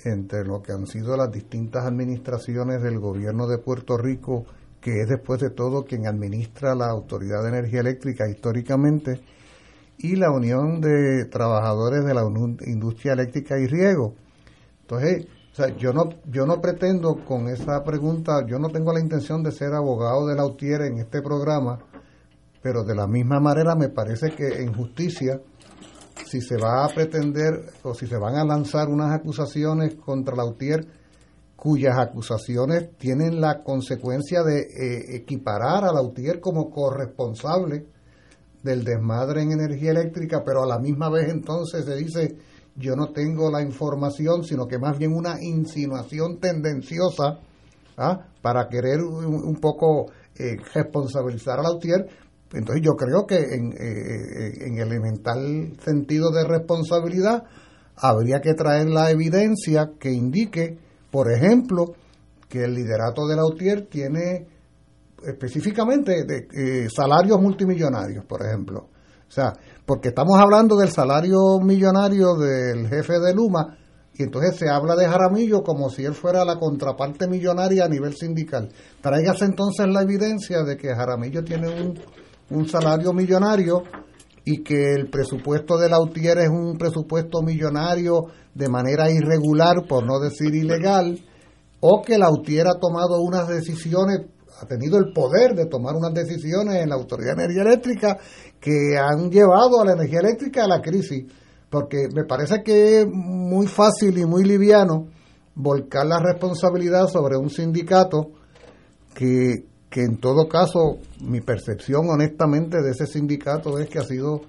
entre lo que han sido las distintas administraciones del gobierno de Puerto Rico, que es después de todo quien administra la Autoridad de Energía Eléctrica históricamente, y la Unión de Trabajadores de la Industria Eléctrica y Riego. Entonces, o sea, yo no yo no pretendo con esa pregunta, yo no tengo la intención de ser abogado de la UTIER en este programa, pero de la misma manera me parece que en justicia si se va a pretender o si se van a lanzar unas acusaciones contra la UTIER cuyas acusaciones tienen la consecuencia de eh, equiparar a la UTIER como corresponsable del desmadre en energía eléctrica, pero a la misma vez entonces se dice yo no tengo la información, sino que más bien una insinuación tendenciosa ¿ah? para querer un, poco eh, responsabilizar a la UTIER. Entonces yo creo que en, eh, en elemental sentido de responsabilidad habría que traer la evidencia que indique, por ejemplo, que el liderato de la UTIER tiene específicamente de eh, salarios multimillonarios, por ejemplo. O sea, porque estamos hablando del salario millonario del jefe de Luma y entonces se habla de Jaramillo como si él fuera la contraparte millonaria a nivel sindical. Tráigase entonces la evidencia de que Jaramillo tiene un, un salario millonario y que el presupuesto de la UTIER es un presupuesto millonario de manera irregular, por no decir ilegal, o que la UTIER ha tomado unas decisiones, ha tenido el poder de tomar unas decisiones en la Autoridad de Energía Eléctrica que han llevado a la energía eléctrica a la crisis. Porque me parece que es muy fácil y muy liviano volcar la responsabilidad sobre un sindicato que, que en todo caso, mi percepción honestamente de ese sindicato es que ha sido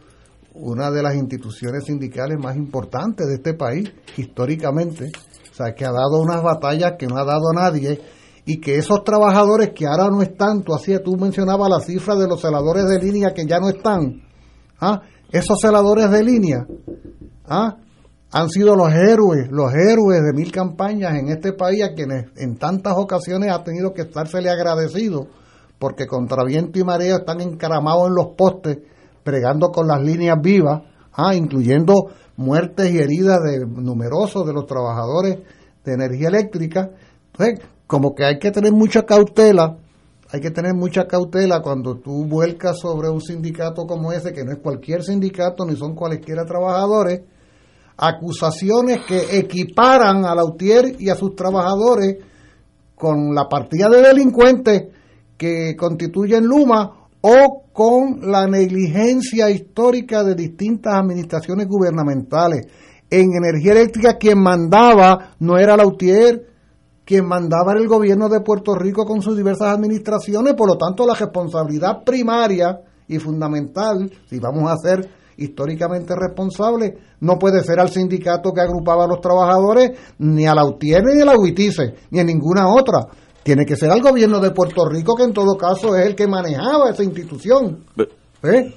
una de las instituciones sindicales más importantes de este país históricamente, o sea, que ha dado unas batallas que no ha dado nadie y que esos trabajadores que ahora no están, tú, hacías, tú mencionabas la cifra de los celadores de línea que ya no están, ¿ah? esos celadores de línea ¿ah? han sido los héroes, los héroes de mil campañas en este país a quienes en tantas ocasiones ha tenido que estársele agradecido porque contra viento y marea están encaramados en los postes pregando con las líneas vivas, ah, incluyendo muertes y heridas de numerosos de los trabajadores de energía eléctrica. Como que hay que tener mucha cautela, hay que tener mucha cautela cuando tú vuelcas sobre un sindicato como ese, que no es cualquier sindicato ni son cualesquiera trabajadores, acusaciones que equiparan a la UTIER y a sus trabajadores con la partida de delincuentes que constituyen Luma o con la negligencia histórica de distintas administraciones gubernamentales. En energía eléctrica quien mandaba no era la UTIER, quien mandaba era el gobierno de Puerto Rico con sus diversas administraciones, por lo tanto la responsabilidad primaria y fundamental, si vamos a ser históricamente responsables, no puede ser al sindicato que agrupaba a los trabajadores, ni a la UTIER, ni a la UITICE, ni a ninguna otra. Tiene que ser al gobierno de Puerto Rico, que en todo caso es el que manejaba esa institución. ¿Eh?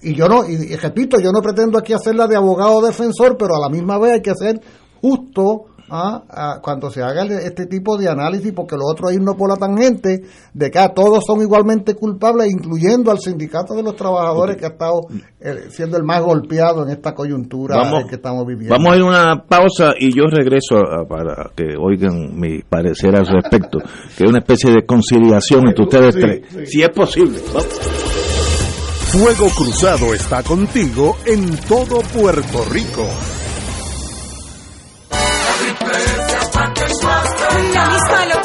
Y yo no, y, y repito, yo no pretendo aquí hacerla de abogado defensor, pero a la misma vez hay que ser justo ah, ah, cuando se haga el- este tipo de análisis, porque lo otro es irnos por la tangente de que ah, todos son igualmente culpables, incluyendo al sindicato de los trabajadores que ha estado eh, siendo el más golpeado en esta coyuntura Vamos- que estamos viviendo. Vamos a ir a una pausa y yo regreso a- para que oigan mi parecer al respecto, que es una especie de conciliación entre ustedes Sí, tres, sí. si es posible. Fuego Cruzado está contigo en todo Puerto Rico.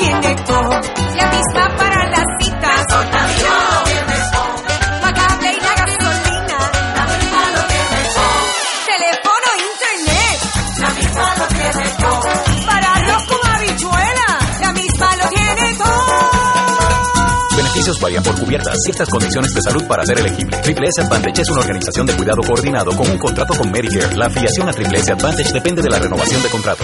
La misma para las citas. La misma lo. Pagable y la gasolina. La internet. La misma lo tiene todo. Para arroz con habichuela. La misma lo tiene todo. Beneficios varían por cubiertas. Ciertas condiciones de salud para ser elegible. Triple S Advantage es una organización de cuidado coordinado con un contrato con Medicare. La afiliación a Triple S Advantage depende de la renovación de contrato.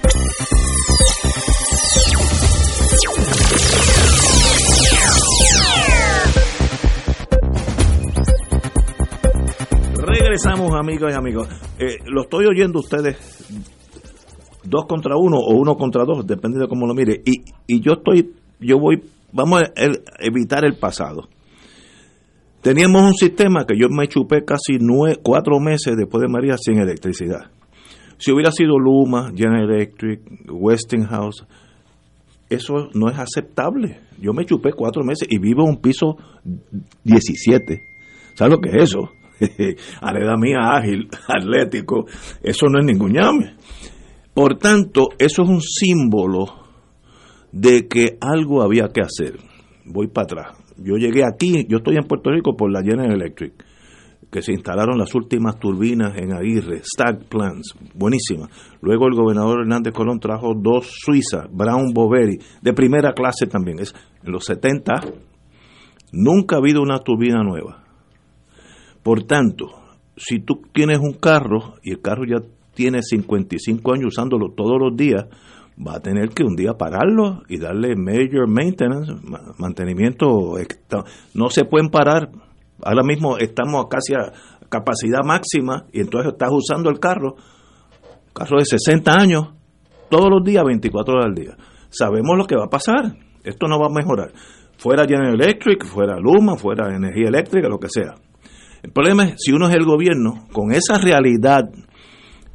Regresamos, amigos y amigos. Eh, lo estoy oyendo ustedes dos contra uno o uno contra dos, depende de cómo lo mire. Y, y yo estoy, yo voy, vamos a evitar el pasado. Teníamos un sistema que yo me chupé casi nueve, cuatro meses después de María sin electricidad. Si hubiera sido Luma, General Electric, Westinghouse, eso no es aceptable. Yo me chupé cuatro meses y vivo en un piso 17. ¿Sabes lo que es eso? <laughs> A la mía ágil, <laughs> atlético, eso no es ningún llame. Por tanto, eso es un símbolo de que algo había que hacer. Voy para atrás. Yo llegué aquí, yo estoy en Puerto Rico por la General Electric, que se instalaron las últimas turbinas en Aguirre, Stag Plants, buenísimas. Luego el gobernador Hernández Colón trajo dos suizas, Brown Boveri, de primera clase también. Es, en los 70 nunca ha habido una turbina nueva. Por tanto, si tú tienes un carro y el carro ya tiene 55 años usándolo todos los días, va a tener que un día pararlo y darle major maintenance, ma- mantenimiento. No se pueden parar. Ahora mismo estamos casi a capacidad máxima y entonces estás usando el carro, carro de 60 años, todos los días, 24 horas al día. Sabemos lo que va a pasar. Esto no va a mejorar. Fuera General Electric, fuera Luma, fuera energía eléctrica, lo que sea. El problema es si uno es el gobierno, con esa realidad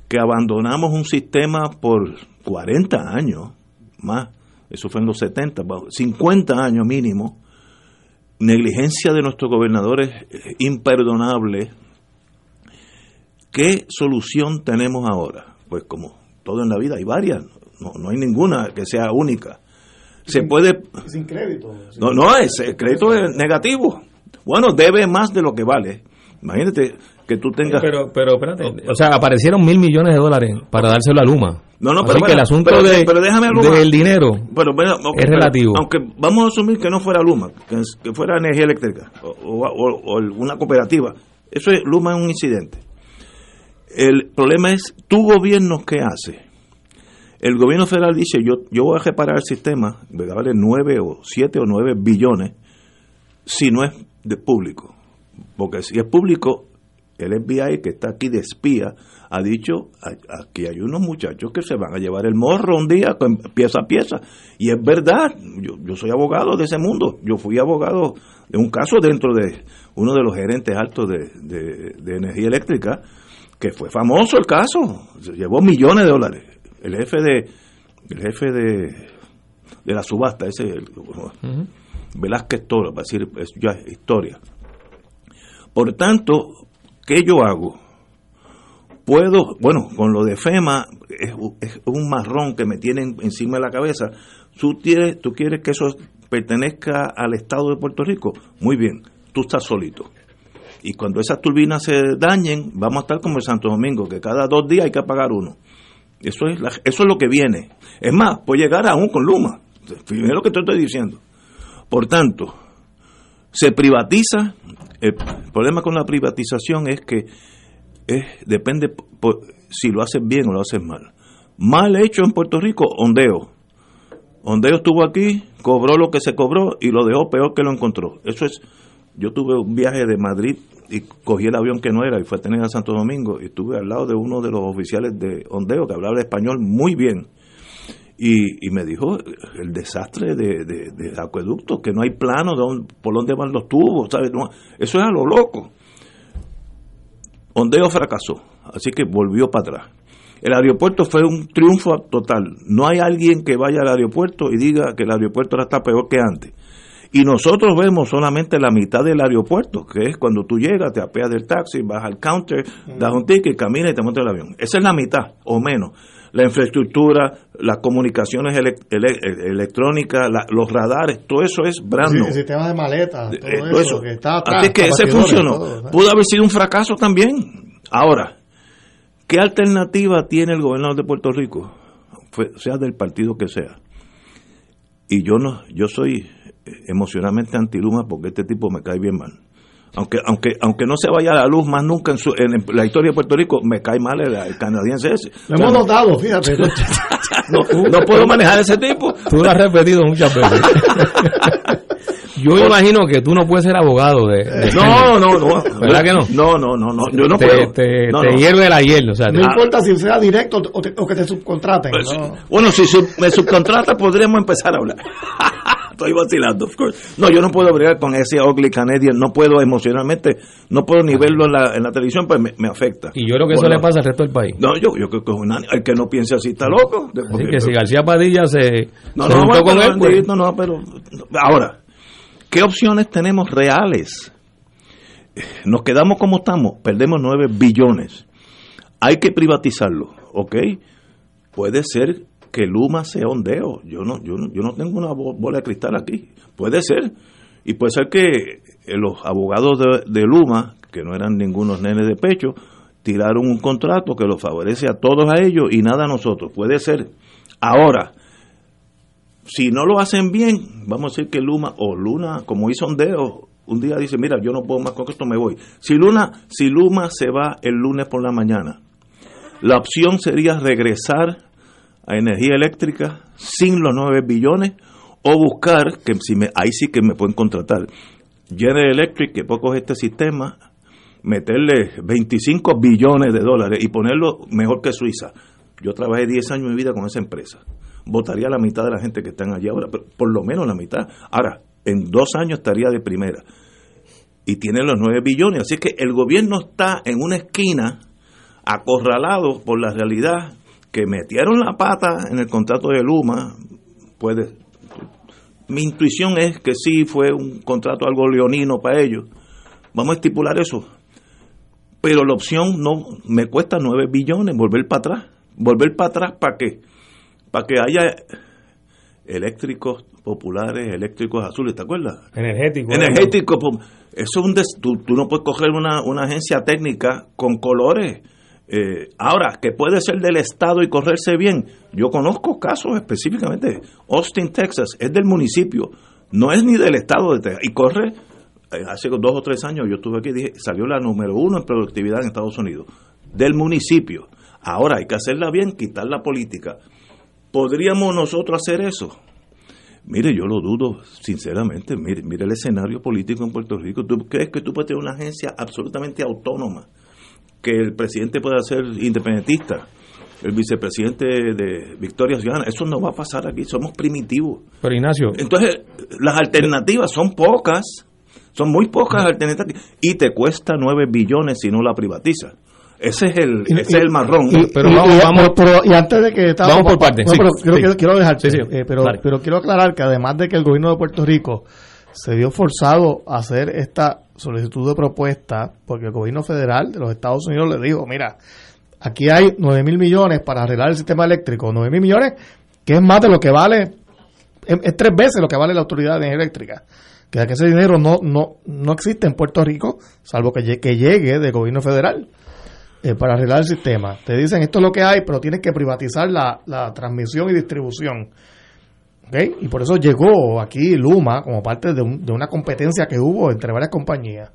que abandonamos un sistema por 40 años, más, eso fue en los 70, bueno, 50 años mínimo, negligencia de nuestros gobernadores eh, imperdonable. ¿Qué solución tenemos ahora? Pues como todo en la vida hay varias, no, no hay ninguna que sea única. Se puede... Sin crédito. No, no, es, el crédito es negativo. Bueno, debe más de lo que vale. Imagínate que tú tengas... Pero, pero espérate, o sea, aparecieron mil millones de dólares para dárselo a Luma. No, no, Así pero, que el asunto pero- de, pero déjame Luma. del dinero Pero, bueno, ok, es relativo. aunque vamos a asumir que no fuera Luma, que, fuera energía eléctrica o, o- o- o una cooperativa. Eso es Luma es un incidente. El problema es tu gobierno qué hace. El gobierno federal dice yo yo voy a reparar el sistema, me vale 9 o 7 o 9 billones si no es de público. Porque si es público, el FBI que está aquí de espía ha dicho "A- aquí hay unos muchachos que se van a llevar el morro un día pieza a pieza y es verdad yo, yo soy abogado de ese mundo. Yo fui abogado de un caso dentro de uno de los gerentes altos de, de- de energía eléctrica que fue famoso el caso. Se llevó millones de dólares. El jefe de el jefe de de la subasta ese el- Velázquez Toro para decir es ya historia por tanto, ¿qué yo hago? Puedo, bueno, con lo de FEMA es, es un marrón que me tienen encima de la cabeza. ¿Tú quieres, ¿Tú quieres que eso pertenezca al Estado de Puerto Rico? Muy bien, tú estás solito. Y cuando esas turbinas se dañen, vamos a estar como en Santo Domingo, que cada dos días hay que pagar uno. Eso es, la- eso es lo que viene. Es más, puede llegar aún con Luma. Fíjate lo que te estoy diciendo. Por tanto, se privatiza. El problema con la privatización es que es, depende si lo haces bien o lo haces mal. Mal hecho en Puerto Rico, ondeo. Ondeo estuvo aquí, cobró lo que se cobró y lo dejó peor que lo encontró. Eso es, yo tuve un viaje de Madrid y cogí el avión que no era y fue a tener a Santo Domingo y estuve al lado de uno de los oficiales de Ondeo que hablaba español muy bien. Y, y me dijo el desastre de, de, de acueductos, que no hay plano de por dónde van los tubos, ¿sabes? No, eso es a lo loco. Ondeo fracasó, así que volvió para atrás. El aeropuerto fue un triunfo total. No hay alguien que vaya al aeropuerto y diga que el aeropuerto ahora está peor que antes. Y nosotros vemos solamente la mitad del aeropuerto, que es cuando tú llegas, te apeas del taxi, vas al counter, das un ticket, caminas y te montas el avión. Esa es la mitad o menos. La infraestructura, las comunicaciones ele- ele- electrónicas, la- los radares, todo eso es brand Sí, el sistema de maletas, todo, Eh, todo eso, eso. que está atrás. Así que ese funcionó. Pudo haber sido un fracaso también. Ahora, ¿qué alternativa tiene el gobernador de Puerto Rico? Sea del partido que sea. Y yo no, yo soy eh, emocionalmente antiluma porque este tipo me cae bien mal. Aunque, aunque, aunque no se vaya a la luz más nunca en, su- en la historia de Puerto Rico, me cae mal el, el canadiense ese. Lo hemos notado, fíjate. <laughs> No, no puedo manejar ese tipo. Tú lo has repetido muchas veces. <laughs> Yo imagino que tú no puedes ser abogado de... de- No, no, no. ¿Verdad que no? No, no, no, no. Yo no te, puedo. Te, No, te no. hierve la hiel, o sea, No te- importa si sea directo o, te- o que te subcontraten. Pues, ¿no? Bueno, si sub- me subcontrata, podríamos empezar a hablar. Estoy vacilando, of course. No, yo no puedo bregar con ese ugly Canadian, no puedo emocionalmente, no puedo ni verlo en la, en la televisión, pues me, me afecta. Y yo creo que eso le pasa al resto del país. No, yo, yo creo que el que no piense así está loco. Así que si García Padilla se, No, se no, juntó con él, pues, no, no, pero ahora, ¿qué opciones tenemos reales? Nos quedamos como estamos, perdemos 9 billones. Hay que privatizarlo, ¿ok? Puede ser que Luma sea ondeo. Yo no, yo no, yo no tengo una bo- bola de cristal aquí. Puede ser. Y puede ser que eh, los abogados de, Luma, que no eran ningunos nenes de pecho, tiraron un contrato que los favorece a todos a ellos y nada a nosotros. Puede ser. Ahora, si no lo hacen bien, vamos a decir que Luma o Luna, como hizo Ondeo, un día dice, mira, yo no puedo más con esto, me voy. Si Luna, si Luma se va el lunes por la mañana, la opción sería regresar a energía eléctrica sin los 9 billones o buscar, que si me, ahí sí que me pueden contratar, General Electric, que puedo coger este sistema, meterle 25 billones de dólares y ponerlo mejor que Suiza. Yo trabajé 10 años de mi vida con esa empresa. Votaría la mitad de la gente que están allí ahora, por lo menos la mitad. Ahora, en dos años estaría de primera. Y tiene los 9 billones. Así que el gobierno está en una esquina acorralado por la realidad que metieron la pata en el contrato de Luma. Puede, mi intuición es que sí fue un contrato algo leonino para ellos. Vamos a estipular eso. Pero la opción no me cuesta 9 billones, volver para atrás. Volver para atrás, ¿para qué? Para que haya eléctricos populares, eléctricos azules, ¿te acuerdas? Energético. Energético. po- Eso es un des- tú, tú no puedes coger una, una agencia técnica con colores. Eh, ahora, que puede ser del Estado y correrse bien. Yo conozco casos específicamente. Austin, Texas, es del municipio. No es ni del Estado de Texas. Y corre, eh, hace dos o tres años yo estuve aquí y dije, salió la número uno en productividad en Estados Unidos. Del municipio. Ahora hay que hacerla bien, quitar la política. ¿Podríamos nosotros hacer eso? Mire, yo lo dudo, sinceramente. Mire, mire el escenario político en Puerto Rico. ¿Tú crees que tú puedes tener una agencia absolutamente autónoma? Que el presidente pueda ser independentista, el vicepresidente de Victoria Ciudadana. Eso no va a pasar aquí, somos primitivos. Pero Ignacio, Entonces, las alternativas son pocas, son muy pocas alternativas, y te cuesta 9 billones si no la privatizas. Ese es el, ese es el marrón. Y, Pero y- vamos- y- vamos- pero- y antes de que Vamos por partes, no, sí, pero quiero, sí. quiero- quiero dejarte, Sí, sí, eh, pero, pero quiero aclarar que además de que el gobierno de Puerto Rico se vio forzado a hacer esta solicitud de propuesta porque el gobierno federal de los Estados Unidos le dijo, mira, aquí hay 9 mil millones para arreglar el sistema eléctrico, 9 mil millones, que es más de lo que vale, es, es tres veces lo que vale la autoridad de eléctrica. Que ese dinero no, no, no existe en Puerto Rico, salvo que, lle- que llegue del gobierno federal eh, para arreglar el sistema. Te dicen esto es lo que hay, pero tienes que privatizar la, la transmisión y distribución. ¿Ok? Y por eso llegó aquí Luma como parte de, un- de una competencia que hubo entre varias compañías.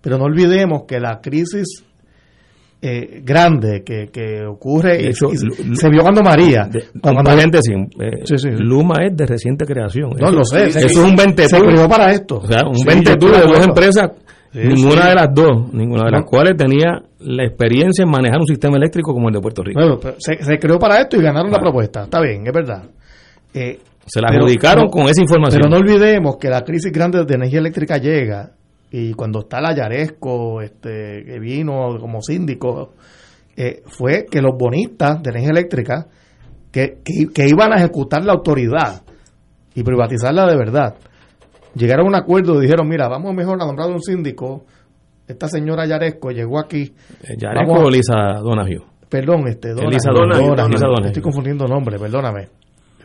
Pero no olvidemos que la crisis eh, grande que, que ocurre y, De hecho, y se- vio cuando María. de- cuando- eh, Sí, sí. Luma es de reciente creación. no Eso- lo sé. Eso es un 20 Se creó para esto. O sea, un Sí, 20 yo estoy de dos empresas, ninguna de las dos, ninguna de las No. cuales tenía la experiencia en manejar un sistema eléctrico como el de Puerto Rico. Bueno, se, se creó para esto y ganaron la propuesta. Está bien, es verdad. Eh, Se la pero- adjudicaron no, con esa información. Pero no olvidemos que la crisis grande de energía eléctrica llega y cuando está la Yaresco, este, que vino como síndico, eh, fue que los bonistas de energía eléctrica que, que, que iban a ejecutar la autoridad y privatizarla de verdad, llegaron a un acuerdo y dijeron, mira, vamos mejor a nombrar un síndico. Esta señora Yaresco llegó aquí. Eh, Yaresco o Lisa Donahue. Perdón, este, Donahue, Elisa Donahue, Donahue, Donahue. Elisa Donahue. Estoy confundiendo nombres, perdóname.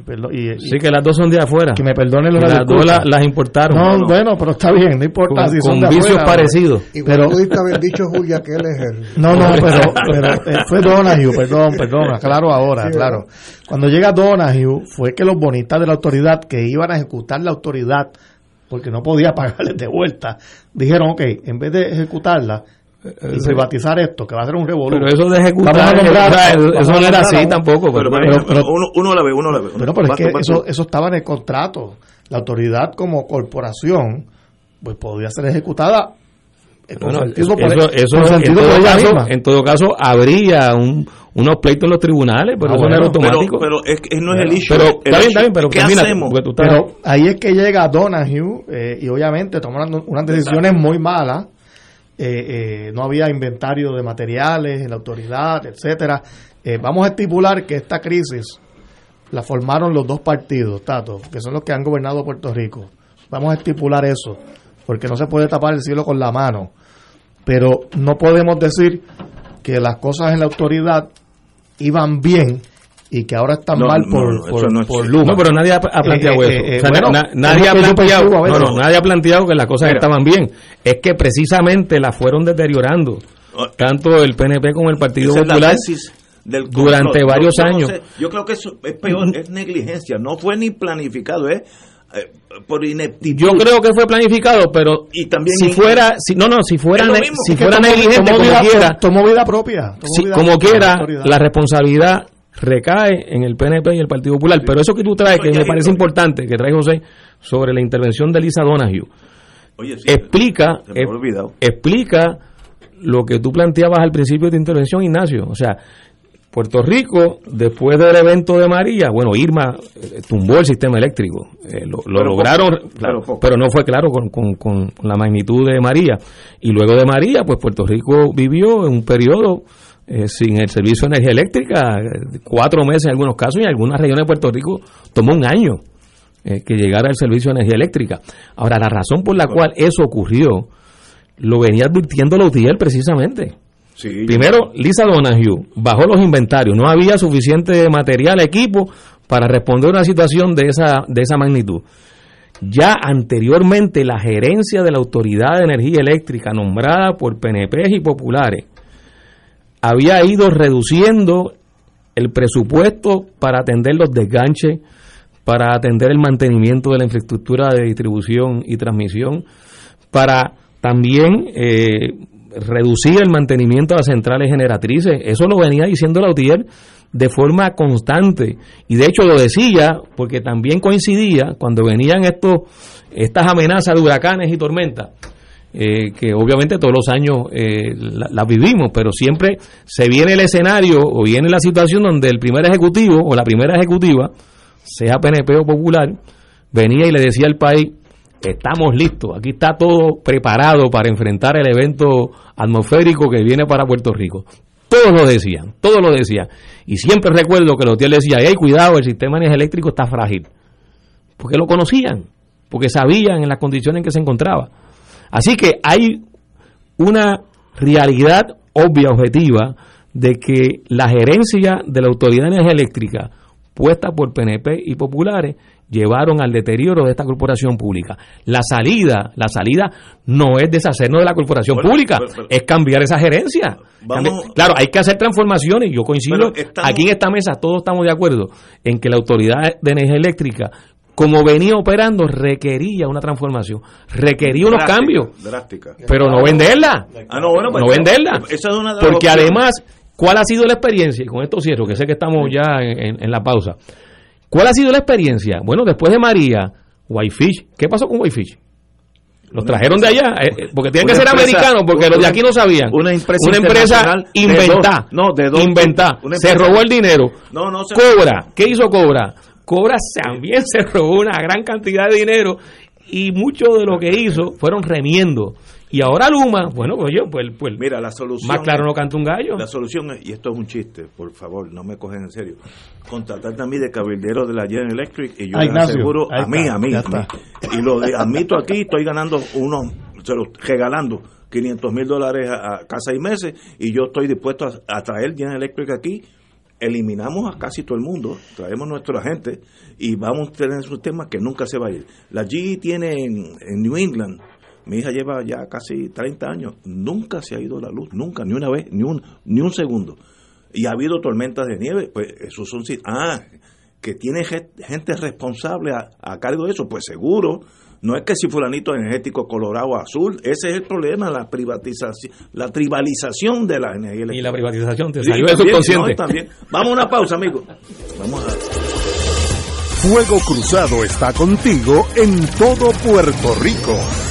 Perdón, y, y- Sí, que las dos son de afuera. que me perdonen los las dos la- las importaron. No, no. bueno, pero está bien, no importa con, si son con de vicios afuera parecidos. Igual Pero- pudiste haber dicho, Julia, que él es el... No, no, <laughs> pero, pero eh, fue Donahue, perdón, perdón, aclaro ahora, Sí, claro. Cuando llega Donahue, fue que los bonistas de la autoridad que iban a ejecutar la autoridad, porque no podía <laughs> pagarles de vuelta, dijeron, ok, en vez de ejecutarla privatizar esto, que va a ser un revolución. Pero eso de ejecutar, Vamos a nombrar- o sea, vamos eso a no era así tampoco. Pero, Pero, pero, pero- uno, uno la ve, uno la ve. Pero, pero es que eso, eso estaba en el contrato. La autoridad como corporación, pues podía ser ejecutada eh, Bueno, eso, por- eso- eso con en, sentido todo caso, misma. en todo caso habría un, unos pleitos en los tribunales, pero Ah, eso no era bueno, pero, automático. pero es, que no es el issue. Pero, El está bien, está bien, pero ¿qué termina, hacemos? porque tú estás- Pero ahí es que llega Donahue eh, y obviamente tomaron unas decisiones muy malas. Eh, eh, no había inventario de materiales en la autoridad, etcétera. Eh, vamos a estipular que esta crisis la formaron los dos partidos, Tato, que son los que han gobernado Puerto Rico. Vamos a estipular eso, porque no se puede tapar el cielo con la mano. Pero no podemos decir que las cosas en la autoridad iban bien y que ahora están No, mal por, no, por, no es por cierto. Luma. No, pero nadie ha, ha planteado Eh, eso. eh, O sea, bueno, na- es nadie, ha planteado, no, nadie ha que las cosas Mira. estaban bien. Es que precisamente las fueron deteriorando. Tanto el PNP como el Partido Esa Popular. del durante varios Yo- yo no años. sé, yo creo que eso es peor, es negligencia. No fue ni planificado, es eh, por ineptitud. Yo creo que fue planificado, pero Y también si fuera, si, no, no, si fuera, si fuera tomó- negligente tomó como vida, quiera, tomó vida propia. tomó si- vida como propia quiera, la responsabilidad recae en el PNP y el Partido Popular. Pero eso que tú traes, que Oye, me parece importante, que trae José, sobre la intervención de Lisa Donahue, Oye, sí, explica, se me explica lo que tú planteabas al principio de tu intervención, Ignacio. O sea, Puerto Rico, después del evento de María, bueno, Irma eh, tumbó el sistema eléctrico. Eh, lo lo Pero lograron, poco, claro, pero poco. pero no fue claro con, con- con la magnitud de María. Y luego de María, pues Puerto Rico vivió en un periodo eh, sin el servicio de energía eléctrica, cuatro meses en algunos casos, y en algunas regiones de Puerto Rico tomó un año eh, que llegara el servicio de energía eléctrica. Ahora, la razón por la cual eso ocurrió, lo venía advirtiendo la UTIER precisamente. Primero, Lisa Donahue bajó los inventarios, no había suficiente material, equipo para responder a una situación de esa, de esa magnitud. Ya anteriormente la gerencia de la Autoridad de Energía Eléctrica, nombrada por PNP y populares, había ido reduciendo el presupuesto para atender los desganches, para atender el mantenimiento de la infraestructura de distribución y transmisión, para también eh, reducir el mantenimiento de las centrales generatrices. Eso lo venía diciendo la UTIER de forma constante. Y de hecho lo decía porque también coincidía cuando venían estos, estas amenazas de huracanes y tormentas. Eh, que obviamente todos los años eh, las vivimos, pero siempre se viene el escenario o viene la situación donde el primer ejecutivo o la primera ejecutiva, sea PNP o popular, venía y le decía al país, estamos listos, aquí está todo preparado para enfrentar el evento atmosférico que viene para Puerto Rico. Todos lo decían, todos lo decían. Y siempre recuerdo que los tíos decía, hey, cuidado, el sistema eléctrico está frágil. Porque lo conocían, porque sabían en las condiciones en que se encontraba. Así que hay una realidad obvia, objetiva, de que la gerencia de la Autoridad de Energía Eléctrica, puesta por PNP y populares, llevaron al deterioro de esta corporación pública. La salida, la salida no es deshacernos de la corporación pública, es cambiar esa gerencia. claro, hay que hacer transformaciones, yo coincido, aquí en esta mesa todos estamos de acuerdo en que la Autoridad de Energía Eléctrica como venía operando, requería una transformación, requería unos cambios. Pero no venderla. Ah, no, bueno, pues, venderla. porque además, ¿cuál ha sido la experiencia? Y con esto cierro, que sé que estamos ya en la pausa. ¿Cuál ha sido la experiencia? Bueno, después de María, Whitefish, ¿qué pasó con Whitefish? Los trajeron de allá, eh, porque tienen que ser americanos, porque los de aquí no sabían. Una empresa, una empresa inventada, no, de dos, se robó el dinero. No, no Cobra, ¿qué hizo Cobra? Cobra también <laughs> se robó una gran cantidad de dinero y mucho de lo que hizo fueron remiendo. Y ahora Luma, bueno, pues yo, pues, pues Mira, la solución más claro no canta un gallo. La solución es, y esto es un chiste, por favor, no me cogen en serio, contratar a mí de cabildero de la General Electric y yo le aseguro a mí, a mí, a mí, y lo admito aquí, estoy ganando unos, se los regalando 500 mil dólares a, casa y meses y yo estoy dispuesto a, traer General Electric aquí eliminamos a casi todo el mundo, traemos nuestro agente y vamos a tener un tema que nunca se va a ir. La GE tiene en New England mi hija lleva ya casi 30 años, nunca se ha ido la luz, nunca, ni una vez, ni un, ni un segundo. Y ha habido tormentas de nieve, pues esos son... Ah, que tiene gente responsable a, cargo de eso, pues seguro. No es que si fulanito energético colorado azul, ese es el problema, la privatización, la tribalización de la energía eléctrica. Y la privatización te salió subconsciente. Vamos a una pausa, amigo. Vamos a Fuego Cruzado está contigo en todo Puerto Rico.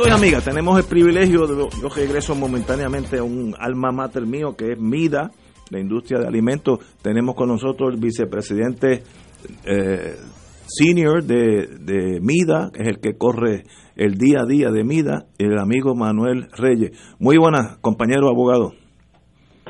Amigos y amigas, tenemos el privilegio de, yo regreso momentáneamente a un alma mater mío que es MIDA, la industria de alimentos. Tenemos con nosotros el vicepresidente eh, senior de, de MIDA, que es el que corre el día a día de MIDA, el amigo Manuel Reyes. Muy buenas, compañero abogado.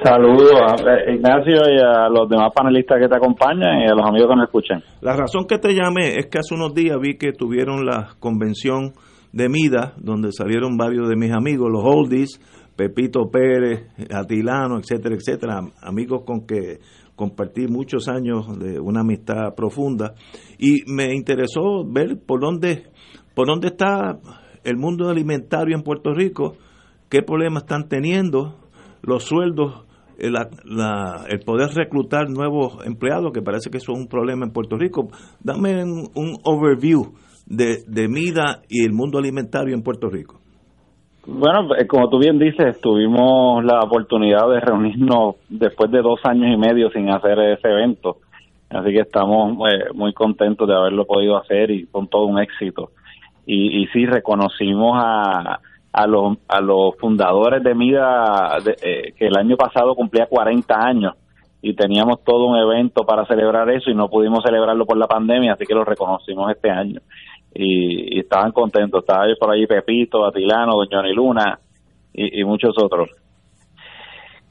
Saludos a Ignacio y a los demás panelistas que te acompañan y a los amigos que nos escuchan. La razón que te llamé es que hace unos días vi que tuvieron la convención de Mida, donde salieron varios de mis amigos, los oldies, Pepito Pérez, Atilano, etcétera, etcétera, amigos con que compartí muchos años de una amistad profunda y me interesó ver por dónde por dónde está el mundo alimentario en Puerto Rico, qué problemas están teniendo, los sueldos, el, la- el poder reclutar nuevos empleados, que parece que eso es un problema en Puerto Rico. Dame un overview de, de MIDA y el mundo alimentario en Puerto Rico. Bueno, eh, como tú bien dices, tuvimos la oportunidad de reunirnos después de dos años y medio sin hacer ese evento. Así que estamos eh, muy contentos de haberlo podido hacer y con todo un éxito. Y, y sí, reconocimos a, a, los, a los fundadores de MIDA, eh, que el año pasado cumplía 40 años y teníamos todo un evento para celebrar eso y no pudimos celebrarlo por la pandemia, así que lo reconocimos este año. Y, y estaban contentos. Estaba por ahí Pepito, Atilano, Johnny Luna y, y muchos otros.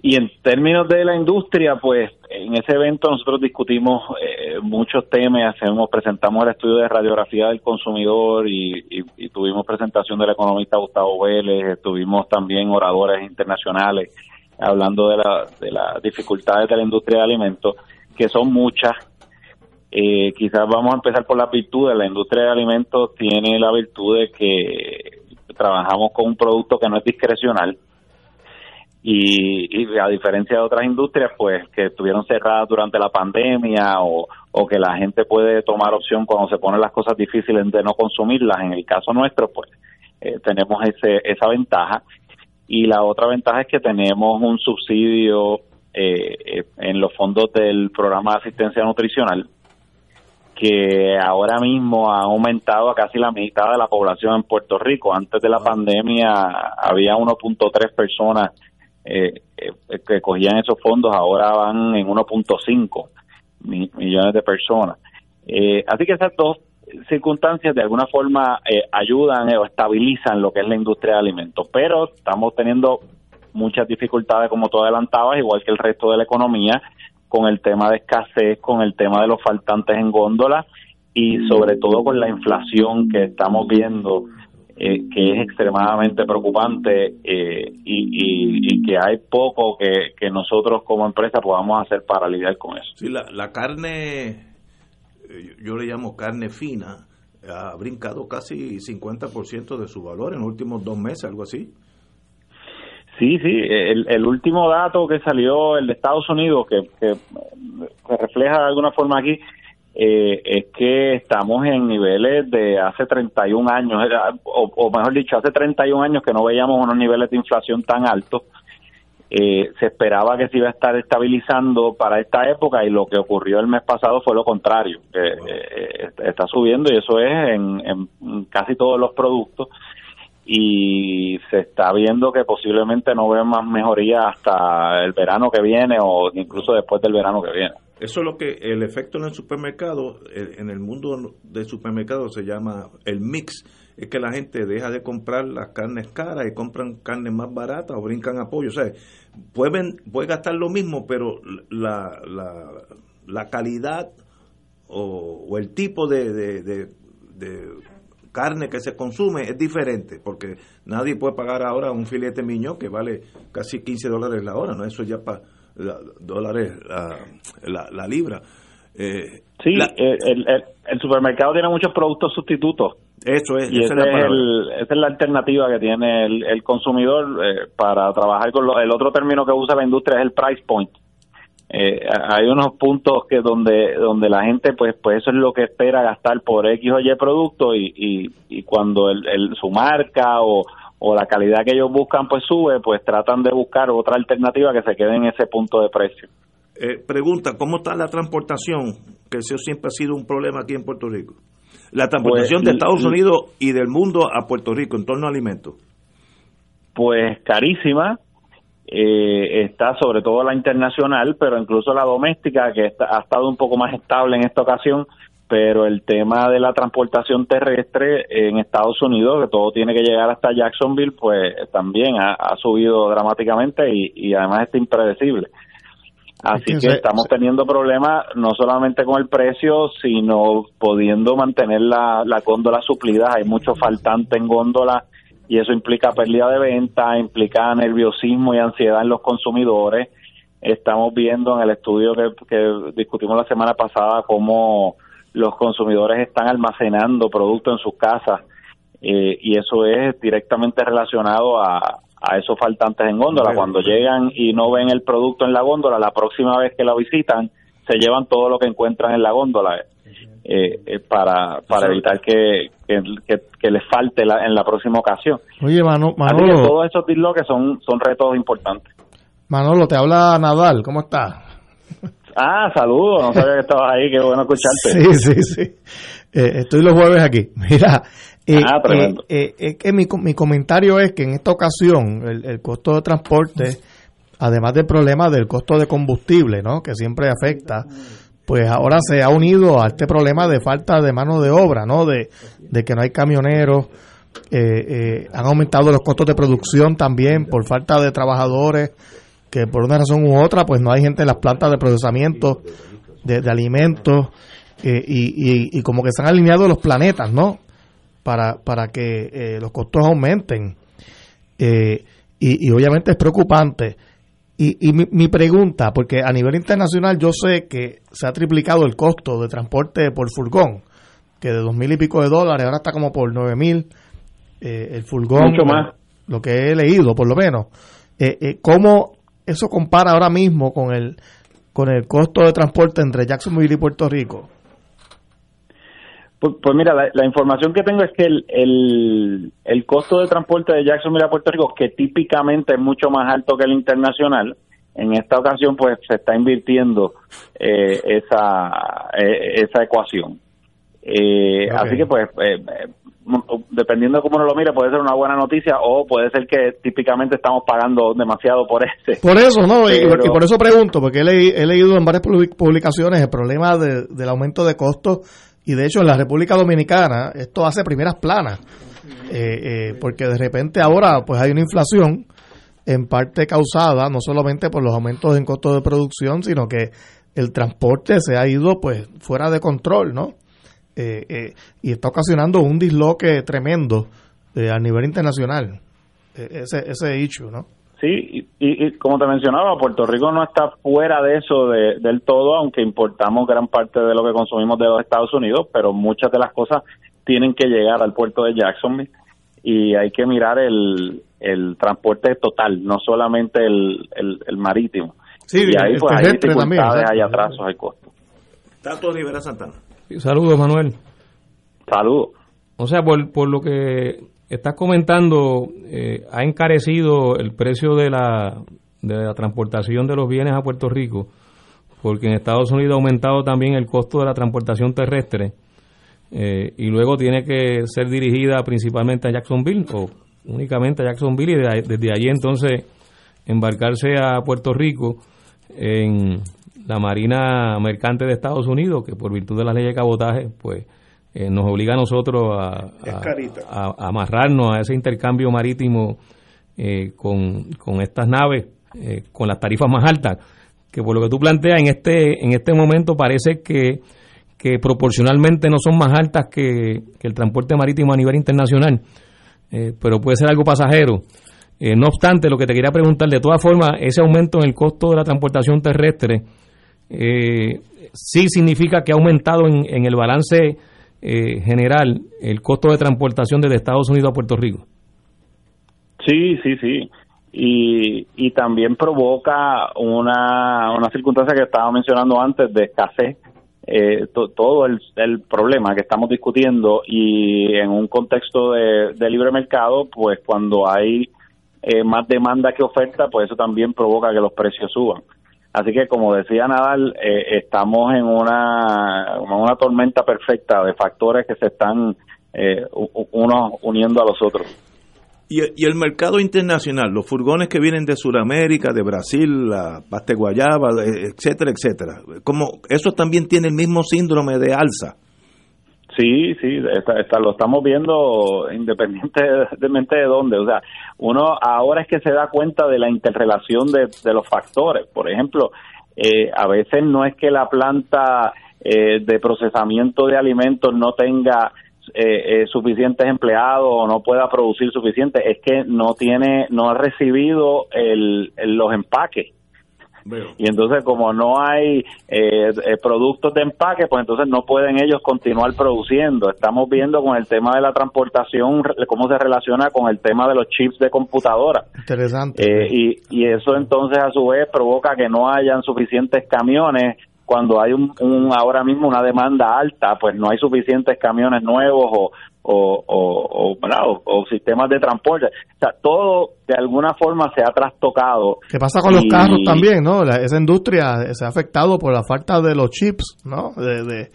Y en términos de la industria, pues en ese evento nosotros discutimos eh, muchos temas, hacemos, presentamos el estudio de radiografía del consumidor y, y- y tuvimos presentación del economista Gustavo Vélez, tuvimos también oradores internacionales hablando de, la, de las dificultades de la industria de alimentos, que son muchas. Eh, quizás vamos a empezar por las virtudes. La industria de alimentos tiene la virtud de que trabajamos con un producto que no es discrecional y, a diferencia de otras industrias pues que estuvieron cerradas durante la pandemia o, o que la gente puede tomar opción cuando se ponen las cosas difíciles de no consumirlas en el caso nuestro pues eh, tenemos ese, esa ventaja y la otra ventaja es que tenemos un subsidio eh, eh, en los fondos del programa de asistencia nutricional que ahora mismo ha aumentado a casi la mitad de la población en Puerto Rico. Antes de la pandemia había 1.3 personas eh, eh, que cogían esos fondos, ahora van en 1.5 mi- millones de personas. Eh, así que esas dos circunstancias de alguna forma eh, ayudan o estabilizan lo que es la industria de alimentos, pero estamos teniendo muchas dificultades, como tú adelantabas, igual que el resto de la economía, con el tema de escasez, con el tema de los faltantes en góndola y sobre todo con la inflación que estamos viendo, eh, que es extremadamente preocupante eh, y, y- que hay poco que, que nosotros como empresa podamos hacer para lidiar con eso. Sí, la, la carne, eh, yo le llamo carne fina, ha brincado casi 50% de su valor en los últimos dos meses, algo así. Sí, sí, el, el último dato que salió, el de Estados Unidos, que, que, que refleja de alguna forma aquí, eh, es que estamos en niveles de hace 31 años, o, o mejor dicho, hace 31 años que no veíamos unos niveles de inflación tan altos. Eh, se esperaba que se iba a estar estabilizando para esta época y lo que ocurrió el mes pasado fue lo contrario, que eh, está subiendo y eso es en, en casi todos los productos y se está viendo que posiblemente no ve más mejoría hasta el verano que viene o incluso después del verano que viene. Eso es lo que el efecto en el supermercado, eh, en el mundo del supermercado se llama el mix, es que la gente deja de comprar las carnes caras y compran carnes más baratas o brincan a pollo. O sea, pueden, puede gastar lo mismo, pero la, la, la calidad o, o el tipo de- de carne que se consume es diferente, porque nadie puede pagar ahora un filete miñón que vale casi 15 dólares la hora, ¿no? Eso ya para dólares la, la, la libra. Eh, Sí, la- eh, el, el, el supermercado tiene muchos productos sustitutos. Eso es, y esa es el- esa es la alternativa que tiene el, el consumidor eh, para trabajar con lo- el otro término que usa la industria es el price point. Eh, hay unos puntos que donde donde la gente pues pues eso es lo que espera gastar por X o Y producto y, y, y cuando el, el- su marca o, o la calidad que ellos buscan pues sube pues tratan de buscar otra alternativa que se quede en ese punto de precio. Eh, pregunta, ¿cómo está la transportación? Que eso siempre ha sido un problema aquí en Puerto Rico. La transportación Pues, de Estados Unidos y del mundo a Puerto Rico en torno a alimentos. pues carísima. Eh, está sobre todo la internacional, pero incluso la doméstica, que está- ha estado un poco más estable en esta ocasión, pero el tema de la transportación terrestre en Estados Unidos, que todo tiene que llegar hasta Jacksonville, pues también ha, ha subido dramáticamente y, y además está impredecible. Así que que se- estamos teniendo problemas no solamente con el precio, sino pudiendo mantener la, la góndola suplida. Hay mucho faltante en góndola y eso implica pérdida de venta, implica nerviosismo y ansiedad en los consumidores. Estamos viendo en el estudio que, que discutimos la semana pasada cómo los consumidores están almacenando productos en sus casas eh, y eso es directamente relacionado a, a esos faltantes en góndola. Cuando llegan y no ven el producto en la góndola, la próxima vez que la visitan, se llevan todo lo que encuentran en la góndola eh, eh, para, para evitar que, que, que- que les falte la- en la próxima ocasión. Oye, Mano- Así que Manolo, todos esos disloques son, son retos importantes. Manolo, te habla Nadal, ¿cómo estás? Ah, saludos, no sabía que estabas ahí, qué bueno escucharte. <laughs> Sí, sí, sí. Eh, estoy los jueves aquí. <laughs> Mira, eh, Ah, tremendo. eh, eh, es que mi, mi comentario es que en esta ocasión el, el costo de transporte, además del problema del costo de combustible, ¿no? que siempre afecta, pues ahora se ha unido a este problema de falta de mano de obra, ¿no? de, de que no hay camioneros. eh, eh, han aumentado los costos de producción también por falta de trabajadores que por una razón u otra pues no hay gente en las plantas de procesamiento de, alimentos eh, y, como que se han alineado los planetas, ¿no? Para, para que los costos aumenten. Y obviamente es preocupante. Y, y mi, mi pregunta, porque a nivel internacional yo sé que se ha triplicado el costo de transporte por furgón, que de dos mil y pico de dólares ahora está como por nueve mil. eh, el furgón, Mucho más. lo que he leído por lo menos. Eh, eh, ¿Cómo eso compara ahora mismo con el, con el costo de transporte entre Jacksonville y Puerto Rico? Pues, pues mira, la, la información que tengo es que el, el, el costo de transporte de Jacksonville a Puerto Rico, que típicamente es mucho más alto que el internacional, en esta ocasión pues se está invirtiendo eh, esa, eh, esa ecuación. Eh. Así que pues, eh, eh, dependiendo de cómo uno lo mire, puede ser una buena noticia o puede ser que típicamente estamos pagando demasiado por ese. Por eso, ¿no? Pero- Y, por eso pregunto, porque he, leí- he leído en varias public- publicaciones el problema de- del aumento de costos y de hecho en la República Dominicana esto hace primeras planas, eh, eh, porque de repente ahora pues hay una inflación en parte causada no solamente por los aumentos en costos de producción, sino que el transporte se ha ido pues fuera de control, ¿no? Eh, y está ocasionando un disloque tremendo a nivel internacional, ese, ese issue, ¿no? Sí, y, y- y como te mencionaba, Puerto Rico no está fuera de eso de- del todo, aunque importamos gran parte de lo que consumimos de los Estados Unidos, pero muchas de las cosas tienen que llegar al puerto de Jacksonville y hay que mirar el, el transporte total, no solamente el, el, el marítimo. Sí, y ahí pues hay dificultades, hay atrasos, hay costos. Tato Rivera Santana. Saludos, Manuel. Saludos. O sea, por, por lo que estás comentando, eh, ha encarecido el precio de la, de la transportación de los bienes a Puerto Rico, porque en Estados Unidos ha aumentado también el costo de la transportación terrestre eh, y luego tiene que ser dirigida principalmente a Jacksonville o únicamente a Jacksonville y de desde allí entonces embarcarse a Puerto Rico en la Marina Mercante de Estados Unidos, que por virtud de la ley de cabotaje, pues eh, nos obliga a nosotros a, a, a- a amarrarnos a ese intercambio marítimo eh, con, con estas naves eh, con las tarifas más altas, que por lo que tú planteas en este, en este momento parece que, que proporcionalmente no son más altas que, que el transporte marítimo a nivel internacional, pero puede ser algo pasajero. No obstante, lo que te quería preguntar, de todas formas, ese aumento en el costo de la transportación terrestre eh, sí significa que ha aumentado en, en el balance eh, general el costo de transportación desde Estados Unidos a Puerto Rico. Sí, sí, sí. Y, y también provoca una, una circunstancia que estaba mencionando antes de escasez. Eh, to- todo el, el problema que estamos discutiendo y en un contexto de, de libre mercado, pues cuando hay eh, más demanda que oferta, pues eso también provoca que los precios suban. Así que, como decía Nadal, eh, estamos en una, una tormenta perfecta de factores que se están eh, unos uniendo a los otros. Y, el mercado internacional, los furgones que vienen de Sudamérica, de Brasil, la pasta de guayaba, eh, etcétera, etcétera. Como eso también tiene el mismo síndrome de alza. Sí, sí, está, está- lo estamos viendo independientemente de dónde. O sea, uno ahora es que se da cuenta de la interrelación de, de los factores. Por ejemplo, eh, a veces no es que la planta eh, de procesamiento de alimentos no tenga eh, eh, suficientes empleados o no pueda producir suficiente, es que no tiene, no ha recibido el, los empaques. Y entonces como no hay eh, eh, productos de empaque, pues entonces no pueden ellos continuar produciendo. Estamos viendo con el tema de la transportación cómo se relaciona con el tema de los chips de computadora. Interesante. Eh, y, y eso entonces a su vez provoca que no hayan suficientes camiones cuando hay un, un- ahora mismo una demanda alta, pues no hay suficientes camiones nuevos o, o, o, o, o- o sistemas de transporte. O sea, todo de alguna forma se ha trastocado. ¿Qué pasa con los carros también, no? La- esa industria se ha afectado por la falta de los chips, ¿no? De, de-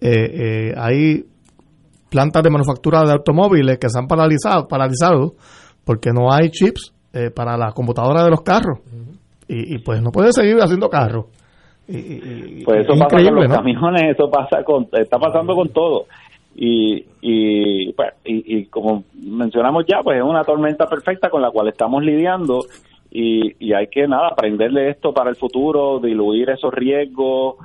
eh, eh, hay plantas de manufactura de automóviles que se han paralizado, paralizado porque no hay chips eh, para la computadora de los carros. y, y, pues no pueden seguir haciendo carros. Y, y- Pues eso es pasa con los ¿no? camiones, eso pasa con, está pasando con todo. Y, y, pues, y, y como mencionamos ya, pues es una tormenta perfecta con la cual estamos lidiando y, y hay que, nada, aprenderle esto para el futuro, diluir esos riesgos.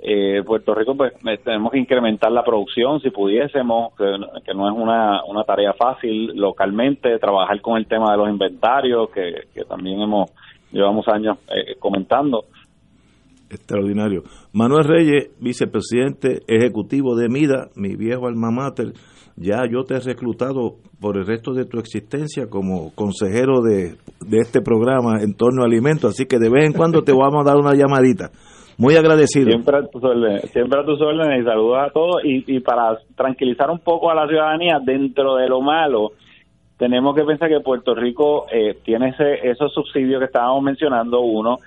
Eh, Puerto Rico, pues eh, tenemos que incrementar la producción si pudiésemos, que, no es una, una tarea fácil localmente, trabajar con el tema de los inventarios, que, que también hemos llevamos años eh, comentando. Extraordinario. Manuel Reyes, vicepresidente ejecutivo de MIDA, mi viejo alma mater, ya yo te he reclutado por el resto de tu existencia como consejero de, de este programa en torno a alimentos, así que de vez en cuando te vamos a dar una llamadita. Muy agradecido. Siempre a tus órdenes, siempre a tus órdenes y saludos a todos. Y, y para tranquilizar un poco a la ciudadanía, dentro de lo malo, tenemos que pensar que Puerto Rico eh, tiene ese, esos subsidios que estábamos mencionando, uno,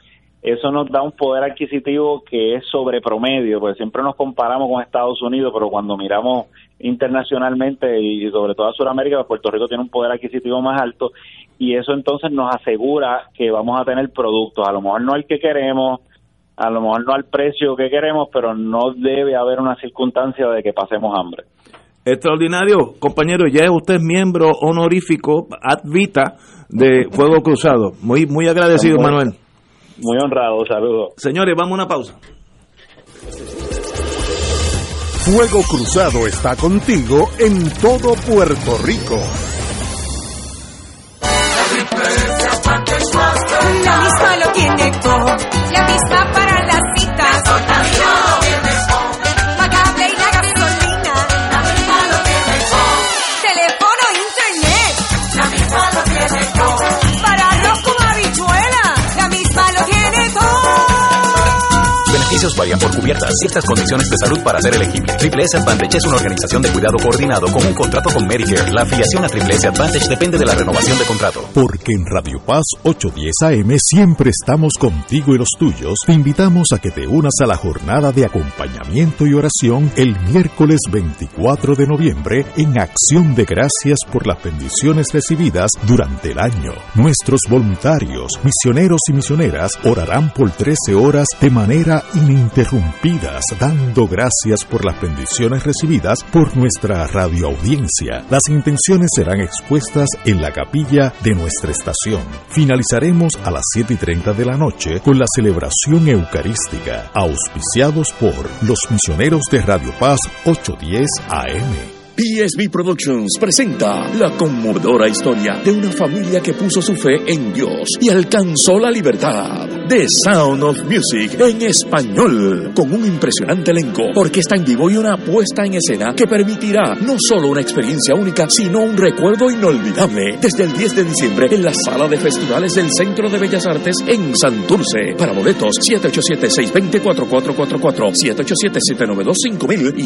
eso nos da un poder adquisitivo que es sobre promedio, porque siempre nos comparamos con Estados Unidos, pero cuando miramos internacionalmente y sobre todo a Sudamérica, pues Puerto Rico tiene un poder adquisitivo más alto y eso entonces nos asegura que vamos a tener productos, a lo mejor no el que queremos, a lo mejor no al precio que queremos, pero no debe haber una circunstancia de que pasemos hambre. Extraordinario, compañero, ya es usted miembro honorífico ad vita de Fuego Cruzado. Muy, muy agradecido, Manuel. Muy honrado, saludos. Señores, vamos a una pausa. Fuego Cruzado está contigo en todo Puerto Rico. La misma lo tiene todo. La misma varían por cubiertas. Ciertas condiciones de salud para ser elegible. Triple S Advantage es una organización de cuidado coordinado con un contrato con Medicare. La afiliación a Triple S Advantage depende de la renovación de contrato. Porque en Radio Paz 810 AM siempre estamos contigo y los tuyos, te invitamos a que te unas a la jornada de acompañamiento y oración el miércoles 24 de noviembre en acción de gracias por las bendiciones recibidas durante el año. Nuestros voluntarios, misioneros y misioneras orarán por 13 horas de manera ininterrumpidas, dando gracias por las bendiciones recibidas por nuestra radioaudiencia. Las intenciones serán expuestas en la capilla de nuestra estación. Finalizaremos a las 7 y 30 de la noche con la celebración eucarística, auspiciados por los misioneros de Radio Paz 810 AM. PSB Productions presenta la conmovedora historia de una familia que puso su fe en Dios y alcanzó la libertad. The Sound of Music en español, con un impresionante elenco, orquesta en vivo y una puesta en escena que permitirá no solo una experiencia única, sino un recuerdo inolvidable. Desde el 10 de diciembre en la sala de festivales del Centro de Bellas Artes en Santurce. Para boletos, 787-620-4444, 787-792-5000 y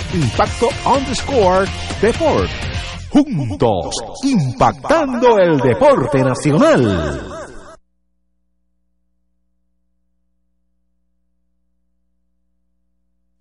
Impacto underscore Deport juntos impactando el deporte nacional.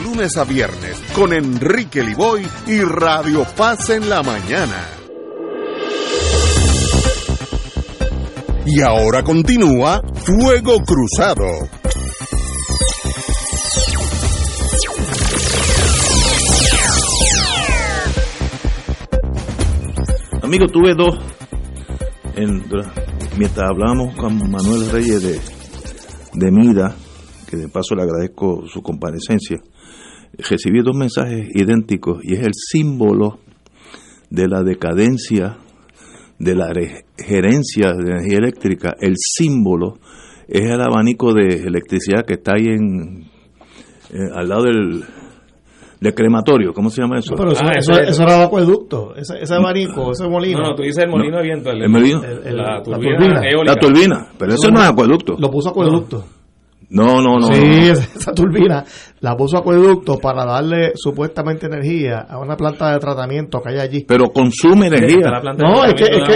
lunes a viernes con Enrique Liboy y Radio Paz en la mañana. Y ahora continúa Fuego Cruzado. Amigo, tuve dos. En, mientras hablábamos con Manuel Reyes de, de Mida, que de paso le agradezco su comparecencia, recibí dos mensajes idénticos y es el símbolo de la decadencia de la gerencia de energía eléctrica. El símbolo es el abanico de electricidad que está ahí en eh, al lado del, crematorio, ¿cómo se llama eso? No, pero eso, Ah, eso, ese- eso era el acueducto, ese, ese abanico, ese molino. No, no, tú dices el molino de viento. El, ¿El molino? El- el- la la turbina, eólica. La turbina, pero eso no es acueducto. Lo puso acueducto. No, no, no. sí, no. esa turbina la puso acueducto para darle supuestamente energía a una planta de tratamiento que hay allí. Pero consume energía. No, es que, es que,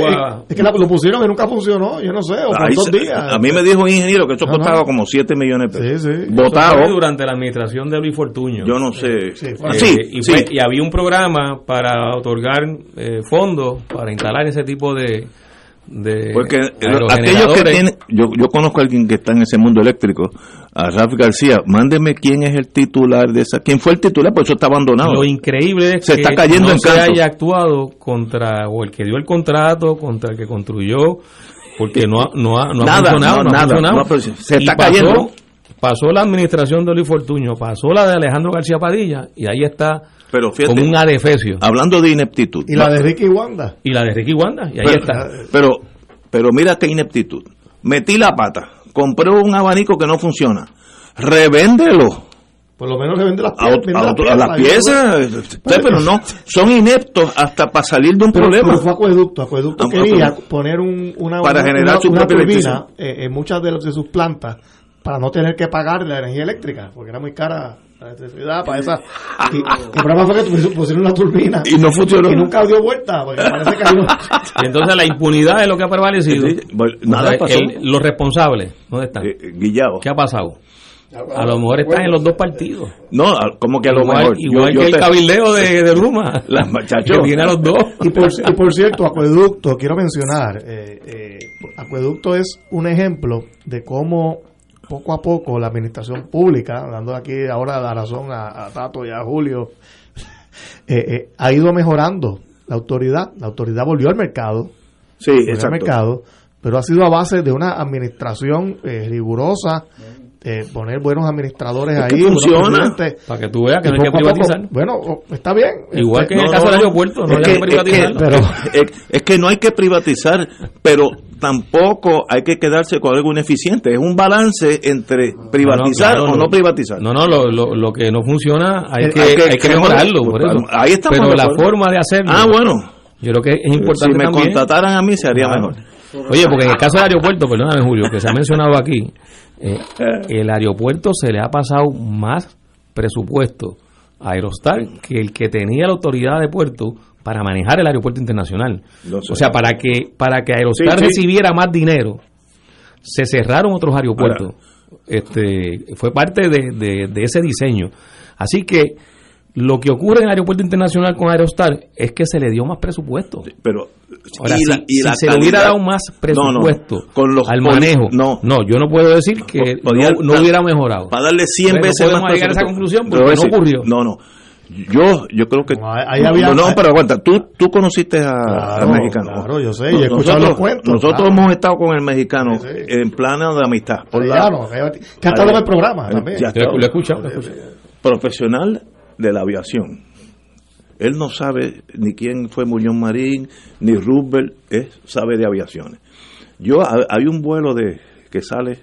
es que la- lo pusieron y nunca funcionó, yo no sé, o por Ahí dos se- días. a mí me dijo un ingeniero que eso No, no. costaba como 7 millones de pesos. Sí, sí. Fue durante la administración de Luis Fortuño. Yo no sé. Sí, Ah, Eh, sí, y, sí. fue- y había un programa para otorgar eh, fondos para instalar ese tipo de, de Porque aquellos que tienen, yo, yo conozco a alguien que está en ese mundo eléctrico, a Ralph García, mándeme quién es el titular de esa, quién fue el titular, pues eso está abandonado. Lo increíble es Se que está cayendo no en se canto. haya actuado contra o el que dio el contrato, contra el que construyó, porque no ha, no ha, no ha Nada, funcionado. no, no ha nada, funcionado. no, pero se- está pasó- cayendo. pasó la administración de Luis Fortuño, pasó la de Alejandro García Padilla y ahí está Pero fíjate, como un adefesio. hablando de ineptitud. Y la de Ricky Wanda. Y la de Ricky Wanda, y ahí pero, está. Pero, pero mira qué ineptitud. Metí la pata, compré un abanico que no funciona, revéndelo. Por lo menos le vende las A, piezas. a las a piezas, las ayuda. piezas, Sí, pero no, son ineptos hasta para salir de un Pero, problema. pero fue acueducto. Acueducto quería acueducto. poner un, una, Para una- generar una, su una propia turbina eh, en muchas de, los- de sus plantas para no tener que pagar la energía eléctrica, porque era muy cara la electricidad para esa. Y, el problema fue que pusieron una turbina Y no funcionó. y nunca dio vuelta, porque parece que <laughs> Y entonces la impunidad es lo que ha prevalecido. Sí, bueno, nada O sea, pasó. el- los responsables, ¿dónde están? Eh, Guillao. ¿Qué ha pasado? A lo mejor están en los dos partidos. No, como que a lo igual, mejor. Igual Yo- yo que el te- cabildeo de, <laughs> de Luma. Las muchachos. Que tiene a los dos. Y por, y por cierto, Acueducto, quiero mencionar, eh, eh, Acueducto es un ejemplo de cómo poco a poco la administración pública, dando aquí ahora la razón a, a Tato y a Julio, <laughs> eh, eh, ha ido mejorando la autoridad. La autoridad volvió al mercado, Sí, volvió al mercado, pero ha sido a base de una administración eh, rigurosa, eh, poner buenos administradores Es ahí, funciona. Para que tú veas que no hay que poco- privatizar. bueno, está bien. Igual Este, que en el No, caso no, del aeropuerto, no Es hay que- que privatizarlo. es que- <laughs> es, es que no hay que privatizar, pero tampoco hay que quedarse con algo ineficiente. Es un balance entre privatizar No, no, claro, o no no. privatizar. No, no, lo, lo, lo que no funciona hay Eh, que, hay que- hay que mejorarlo. Por eso. Ahí estamos Pero la forma de hacerlo. Ah, bueno. Yo creo que es importante si me también. contrataran a mí, se haría Claro. mejor. Oye, porque en el caso del aeropuerto, perdóname Julio, que se ha mencionado aquí, eh, el aeropuerto se le ha pasado más presupuesto a Aerostar que el que tenía la autoridad de puerto para manejar el aeropuerto internacional. No sé. O sea, para que para que Aerostar Sí, sí. recibiera más dinero, se cerraron otros aeropuertos. Este fue parte de, de- de ese diseño. Así que lo que ocurre en el aeropuerto internacional con Aerostar es que se le dio más presupuesto. Pero Ahora, y si, la- y si la se le hubiera dado más No, no, presupuesto con los al manejo, no. no, yo no puedo decir que podía- no, no hubiera mejorado. Para darle 100 Pues no veces podemos más llegar a esa presupuesto. conclusión porque no decir, ocurrió. No, no. Yo, yo creo que. ahí había- no, no, pero aguanta. Tú, tú conociste a- al Claro, mexicano. claro, yo sé, y he escuchado nosotros, los cuentos, Nosotros claro. hemos estado con el mexicano en plano de amistad. Por la- Arellano, que ha estado en el programa también. Ya Yo lo he escuchado. Profesional de la aviación. Él no sabe ni quién fue Muñoz Marín, ni Roosevelt, él sabe de aviaciones. Yo, ha- hay un vuelo de que sale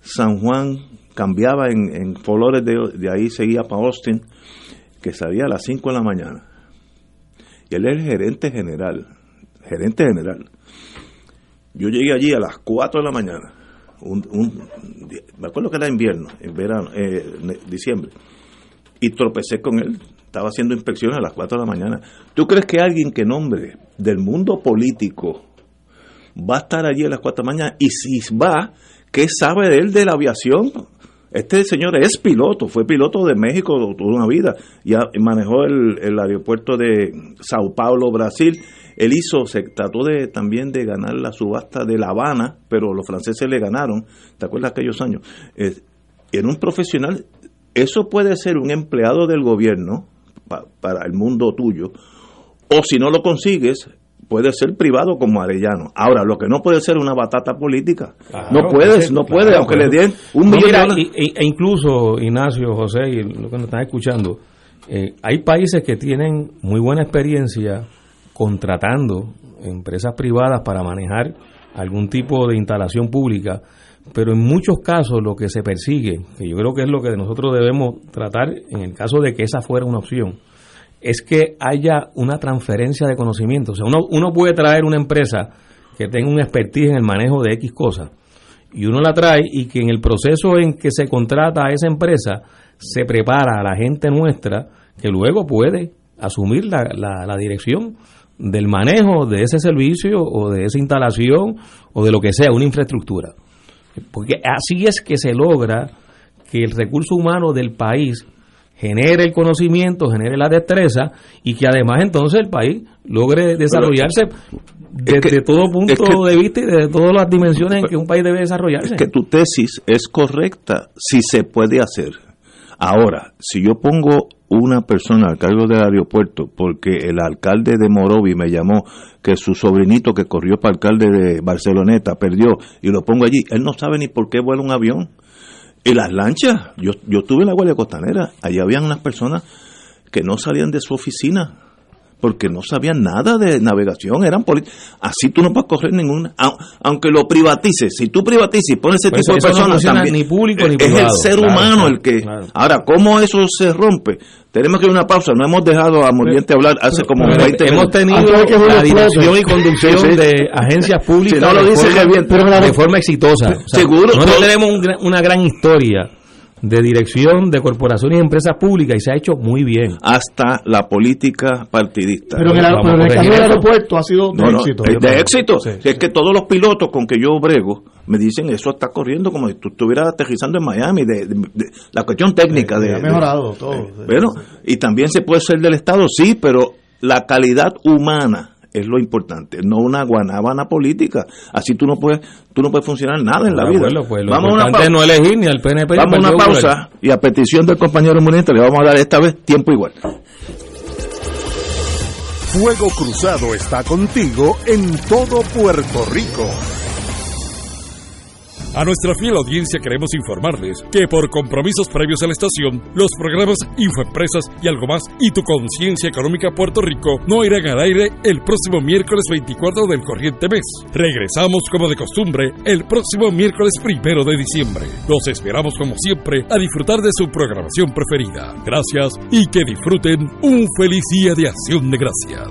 San Juan, cambiaba en, en Flores, de, de ahí seguía para Austin, que salía a las 5 de la mañana. Y él es el gerente general, gerente general. Yo llegué allí a las 4 de la mañana, un, un- me acuerdo que era invierno, en verano, eh, diciembre, y tropecé con él. Estaba haciendo inspecciones a las 4 de la mañana. ¿Tú crees que alguien que nombre del mundo político va a estar allí a las 4 de la mañana? Y si va, ¿qué sabe de él de la aviación? Este señor es piloto, fue piloto de México toda una vida, ya manejó el, el aeropuerto de Sao Paulo, Brasil. Él hizo, se trató de también de ganar la subasta de La Habana, pero los franceses le ganaron. ¿Te acuerdas aquellos años? Eh, era un profesional. Eso puede ser un empleado del gobierno pa- para el mundo tuyo, o si no lo consigues, puede ser privado como Arellano. Ahora, lo que no puede ser una batata política. no puedes, no Claro, puedes, aunque claro. le den un No, millón mira, de dólares. y- y- e incluso, Ignacio, José, y lo que nos están escuchando, eh, hay países que tienen muy buena experiencia contratando empresas privadas para manejar algún tipo de instalación pública, pero en muchos casos lo que se persigue, que yo creo que es lo que nosotros debemos tratar en el caso de que esa fuera una opción, es que haya una transferencia de conocimiento. O sea, uno, uno puede traer una empresa que tenga un expertise en el manejo de X cosas y uno la trae y que en el proceso en que se contrata a esa empresa se prepara a la gente nuestra que luego puede asumir la, la- la dirección del manejo de ese servicio o de esa instalación o de lo que sea, una infraestructura. Porque así es que se logra que el recurso humano del país genere el conocimiento, genere la destreza y que además entonces el país logre desarrollarse desde todo punto es que- de vista y desde todas las dimensiones en que un país debe desarrollarse. Es que tu tesis es correcta si se puede hacer. Ahora, si yo pongo una persona al cargo del aeropuerto porque el alcalde de Morovi me llamó que su sobrinito que corrió para alcalde de Barceloneta perdió y lo pongo allí, él no sabe ni por qué vuela un avión. Y las lanchas, yo, yo estuve en la Guardia Costanera, allí habían unas personas que no salían de su oficina porque no sabían nada de navegación, eran políticos. Así tú no puedes correr ninguna, au- aunque lo privatices, si tú privatices y pones ese Pues tipo de eso no personas también, ni público ni es privado. el ser Claro, humano claro, el que... claro. Ahora, ¿cómo eso se rompe? Tenemos que ir a una pausa, no hemos dejado a Muriente hablar hace como Pero 20 hemos minutos. tenido que Julio la dirección y conducción Sí, sí. de agencias públicas Si no lo de, dice forma, pero de forma exitosa. O sea, Seguro, todo- tenemos un gran- una gran historia de dirección de corporaciones y empresas públicas y se ha hecho muy bien. Hasta la política partidista. Pero en el, Vamos pero en el a caso corregir del eso. aeropuerto ha sido de No, no, éxito. es de éxito. Si es que todos los pilotos con que yo brego me dicen eso está corriendo como si tú estuvieras aterrizando en Miami. De, de- de- la cuestión técnica de, ha mejorado todo. Bueno, y también se puede ser del Estado, sí, pero la calidad humana es lo importante, no una guanábana política. Así tú no puedes, tú no puedes funcionar nada en la De vida. pues, vamos a una no pausa. elegir ni al PNP ni al Vamos a una Popular. pausa y a petición del compañero Muniente le vamos a dar esta vez tiempo igual. Fuego Cruzado está contigo en todo Puerto Rico. A nuestra fiel audiencia queremos informarles que por compromisos previos a la estación, los programas Infoempresas y algo más y tu conciencia económica Puerto Rico no irán al aire el próximo miércoles 24 del corriente mes. Regresamos como de costumbre el próximo miércoles primero de diciembre. Los esperamos como siempre a disfrutar de su programación preferida. Gracias y que disfruten un feliz día de acción de gracias.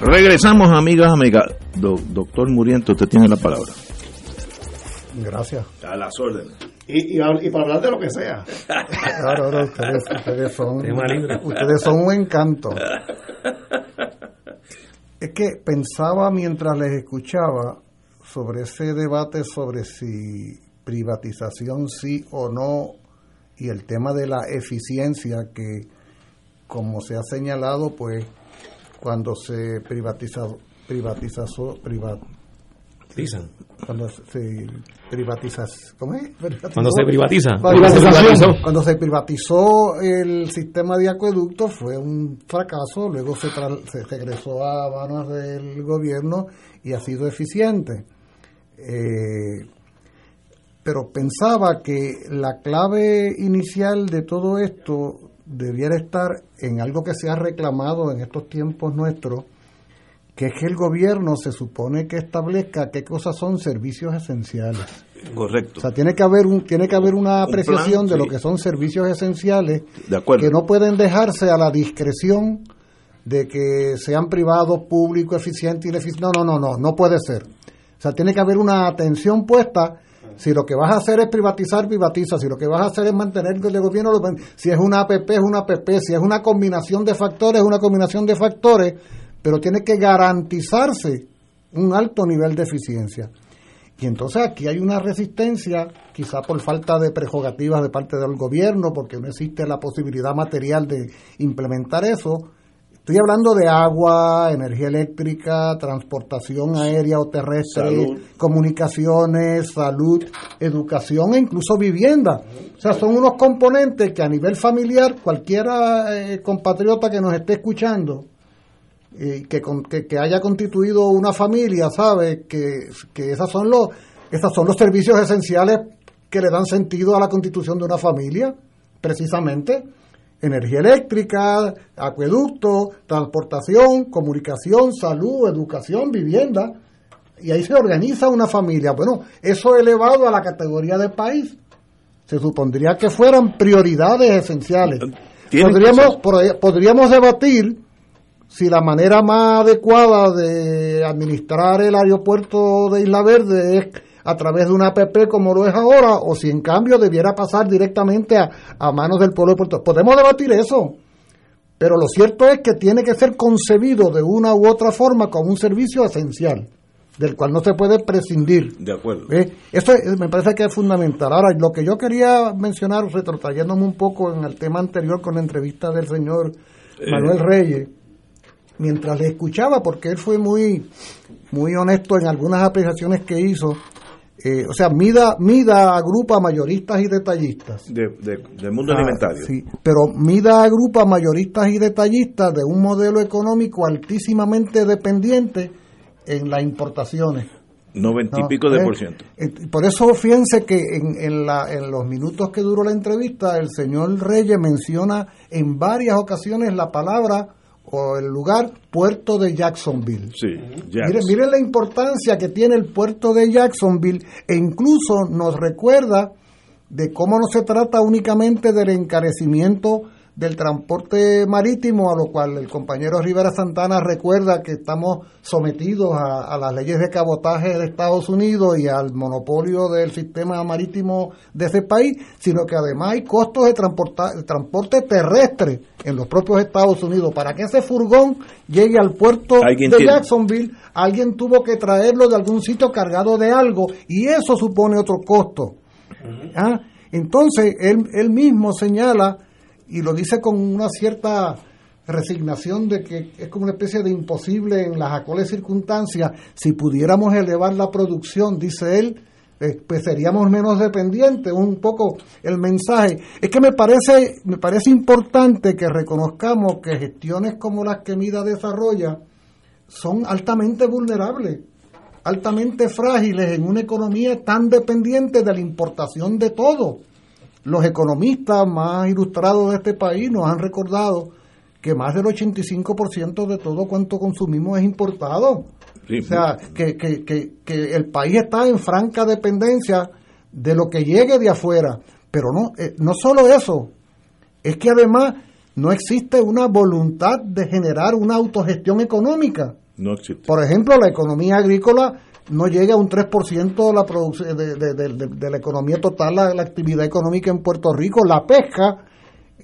Regresamos, amigas, amigas. Do- doctor Muriente, usted tiene la palabra. Gracias. A las órdenes. Y, y, hab- y para hablar de lo que sea. Ahora, ahora ustedes, ustedes son, ustedes son un encanto. Es que pensaba mientras les escuchaba sobre ese debate sobre si privatización sí o no y el tema de la eficiencia que, como se ha señalado, pues cuando se privatiza, privatizó, privat, cuando se privatiza, ¿cómo es? Cuando se privatiza. Cuando, se cuando se privatizó el sistema de acueductos fue un fracaso, luego se, tra- se regresó a manos del gobierno y ha sido eficiente. Eh, pero pensaba que la clave inicial de todo esto debiera estar en algo que se ha reclamado en estos tiempos nuestros, que es que el gobierno se supone que establezca qué cosas son servicios esenciales. Correcto. O sea, tiene que haber un tiene que haber una Un apreciación plan, de lo que son servicios esenciales De acuerdo. que no pueden dejarse a la discreción de que sean privados, públicos, eficientes, ineficientes. No, no, no, no, no puede ser. O sea, tiene que haber una atención puesta Si lo que vas a hacer es privatizar, privatiza. Si lo que vas a hacer es mantener el gobierno, si es una APP, es una APP. Si es una combinación de factores, es una combinación de factores. Pero tiene que garantizarse un alto nivel de eficiencia. Y entonces aquí hay una resistencia, quizá por falta de prerrogativas de parte del gobierno, porque no existe la posibilidad material de implementar eso. Estoy hablando de agua, energía eléctrica, transportación aérea o terrestre, Salud. comunicaciones, salud, educación e incluso vivienda. O sea, son unos componentes que a nivel familiar, cualquiera eh, compatriota que nos esté escuchando, eh, que, con- que, que haya constituido una familia, sabe que, que esas son los esos son los servicios esenciales que le dan sentido a la constitución de una familia, precisamente energía eléctrica, acueducto, transportación, comunicación, salud, educación, vivienda, y ahí se organiza una familia. Bueno, eso elevado a la categoría de país, se supondría que fueran prioridades esenciales. Podríamos, podríamos debatir si la manera más adecuada de administrar el aeropuerto de Isla Verde es a través de una APP como lo es ahora, o si en cambio debiera pasar directamente a, a manos del pueblo de Puerto Rico. Podemos debatir eso, pero lo cierto es que tiene que ser concebido de una u otra forma como un servicio esencial, del cual no se puede prescindir. De acuerdo. ¿Ve? Eso es- me parece que es fundamental. Ahora, lo que yo quería mencionar, retrotrayéndome un poco en el tema anterior con la entrevista del señor Eh. Manuel Reyes, mientras le escuchaba, porque él fue muy, muy honesto en algunas apreciaciones que hizo, eh, o sea, Mida, Mida agrupa mayoristas y detallistas. De- de- del mundo Ah, alimentario. sí, pero Mida agrupa mayoristas y detallistas de un modelo económico altísimamente dependiente en las importaciones. Noventa y No, pico de eh, por ciento. eh, Por eso fíjense que en, en, la, en los minutos que duró la entrevista, el señor Reyes menciona en varias ocasiones la palabra o el lugar puerto de Jacksonville. Sí. Miren, miren la importancia que tiene el puerto de Jacksonville e incluso nos recuerda de cómo no se trata únicamente del encarecimiento del transporte marítimo, a lo cual el compañero Rivera Santana recuerda que estamos sometidos a, a las leyes de cabotaje de Estados Unidos y al monopolio del sistema marítimo de ese país, sino que además hay costos de, transporta- de transporte terrestre en los propios Estados Unidos. Para que ese furgón llegue al puerto Alguien de tiene- Jacksonville, alguien tuvo que traerlo de algún sitio cargado de algo y eso supone otro costo. ¿Ah? Entonces, él, él mismo señala, y lo dice con una cierta resignación de que es como una especie de imposible en las actuales circunstancias, si pudiéramos elevar la producción, dice él, eh, pues seríamos menos dependientes, un poco el mensaje. Es que me parece, me parece importante que reconozcamos que gestiones como las que Mida desarrolla son altamente vulnerables, altamente frágiles en una economía tan dependiente de la importación de todo. Los economistas más ilustrados de este país nos han recordado que más del 85% de todo cuanto consumimos es importado. Sí, o sea, que, que, que, que el país está en franca dependencia de lo que llegue de afuera. Pero no, eh, no solo eso, es que además no existe una voluntad de generar una autogestión económica. No existe. Por ejemplo, la economía agrícola no llega a un 3% de la, produc- de, de- de- la economía total, la, la actividad económica en Puerto Rico. La pesca,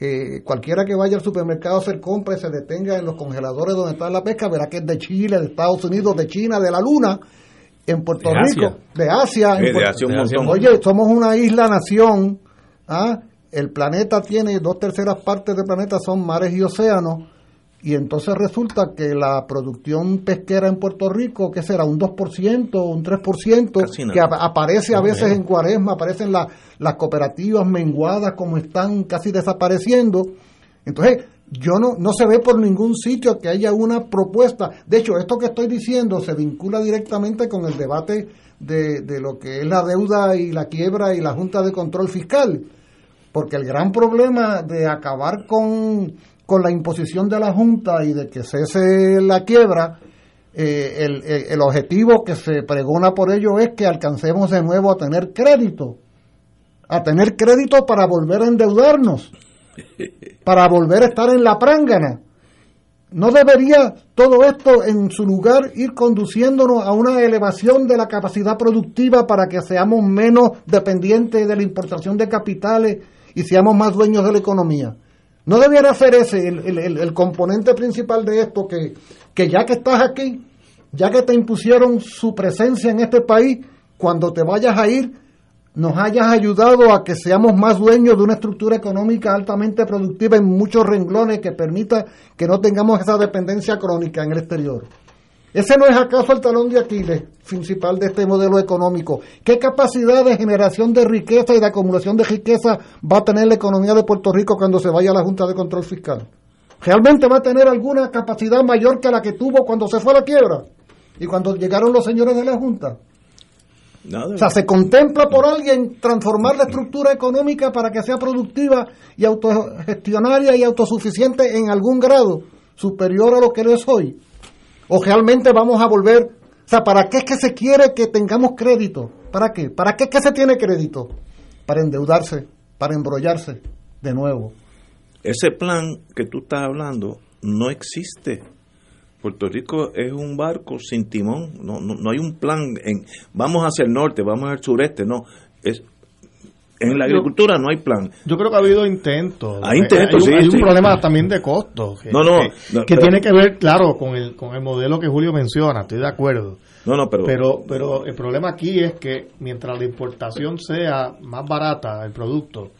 eh, cualquiera que vaya al supermercado a hacer compras y se detenga en los congeladores donde está la pesca, verá que es de Chile, de Estados Unidos, de China, de la Luna. En Puerto De Rico, Asia. de Asia. en Eh, de Puerto- Asia un montón. Oye, somos una isla-nación. ¿ah? El planeta tiene dos terceras partes del planeta son mares y océanos. Y entonces resulta que la producción pesquera en Puerto Rico, que será un 2%, un 3%, Casi nada. que ap- aparece a veces en cuaresma, aparecen la- las cooperativas menguadas como están casi desapareciendo. Entonces, yo no, no se ve por ningún sitio que haya una propuesta. De hecho, esto que estoy diciendo se vincula directamente con el debate de, de lo que es la deuda y la quiebra y la Junta de Control Fiscal. Porque el gran problema de acabar con, con la imposición de la Junta y de que cese la quiebra, eh, el, el- el objetivo que se pregona por ello es que alcancemos de nuevo a tener crédito, a tener crédito para volver a endeudarnos, <laughs> para volver a estar en la prángana. ¿No debería todo esto en su lugar ir conduciéndonos a una elevación de la capacidad productiva para que seamos menos dependientes de la importación de capitales y seamos más dueños de la economía? ¿No debiera ser ese el, el- el- componente principal de esto que, que ya que estás aquí, ya que te impusieron su presencia en este país, cuando te vayas a ir, nos hayas ayudado a que seamos más dueños de una estructura económica altamente productiva en muchos renglones que permita que no tengamos esa dependencia crónica en el exterior. Ese no es acaso el talón de Aquiles principal de este modelo económico. ¿Qué capacidad de generación de riqueza y de acumulación de riqueza va a tener la economía de Puerto Rico cuando se vaya a la Junta de Control Fiscal? ¿Realmente va a tener alguna capacidad mayor que la que tuvo cuando se fue a la quiebra? Y cuando llegaron los señores de la Junta. Nada. O sea, se contempla por alguien transformar la estructura económica para que sea productiva y autogestionaria y autosuficiente en algún grado superior a lo que lo es hoy. O realmente vamos a volver, o sea, ¿para qué es que se quiere que tengamos crédito? ¿Para qué? ¿Para qué es que se tiene crédito? Para endeudarse, para embrollarse de nuevo. Ese plan que tú estás hablando no existe. Puerto Rico es un barco sin timón, no, no, no hay un plan en vamos hacia el norte, vamos al sureste, no, es en la Yo- agricultura no hay plan. Yo creo que ha habido intentos. Hay intentos, Hay, un- sí, hay un sí. problema también de costos. Que, No, no, que, no, que pero- tiene que ver, claro, con el, con el modelo que Julio menciona, estoy de acuerdo. No, no, pero Pero, pero el problema aquí es que mientras la importación sea más barata el producto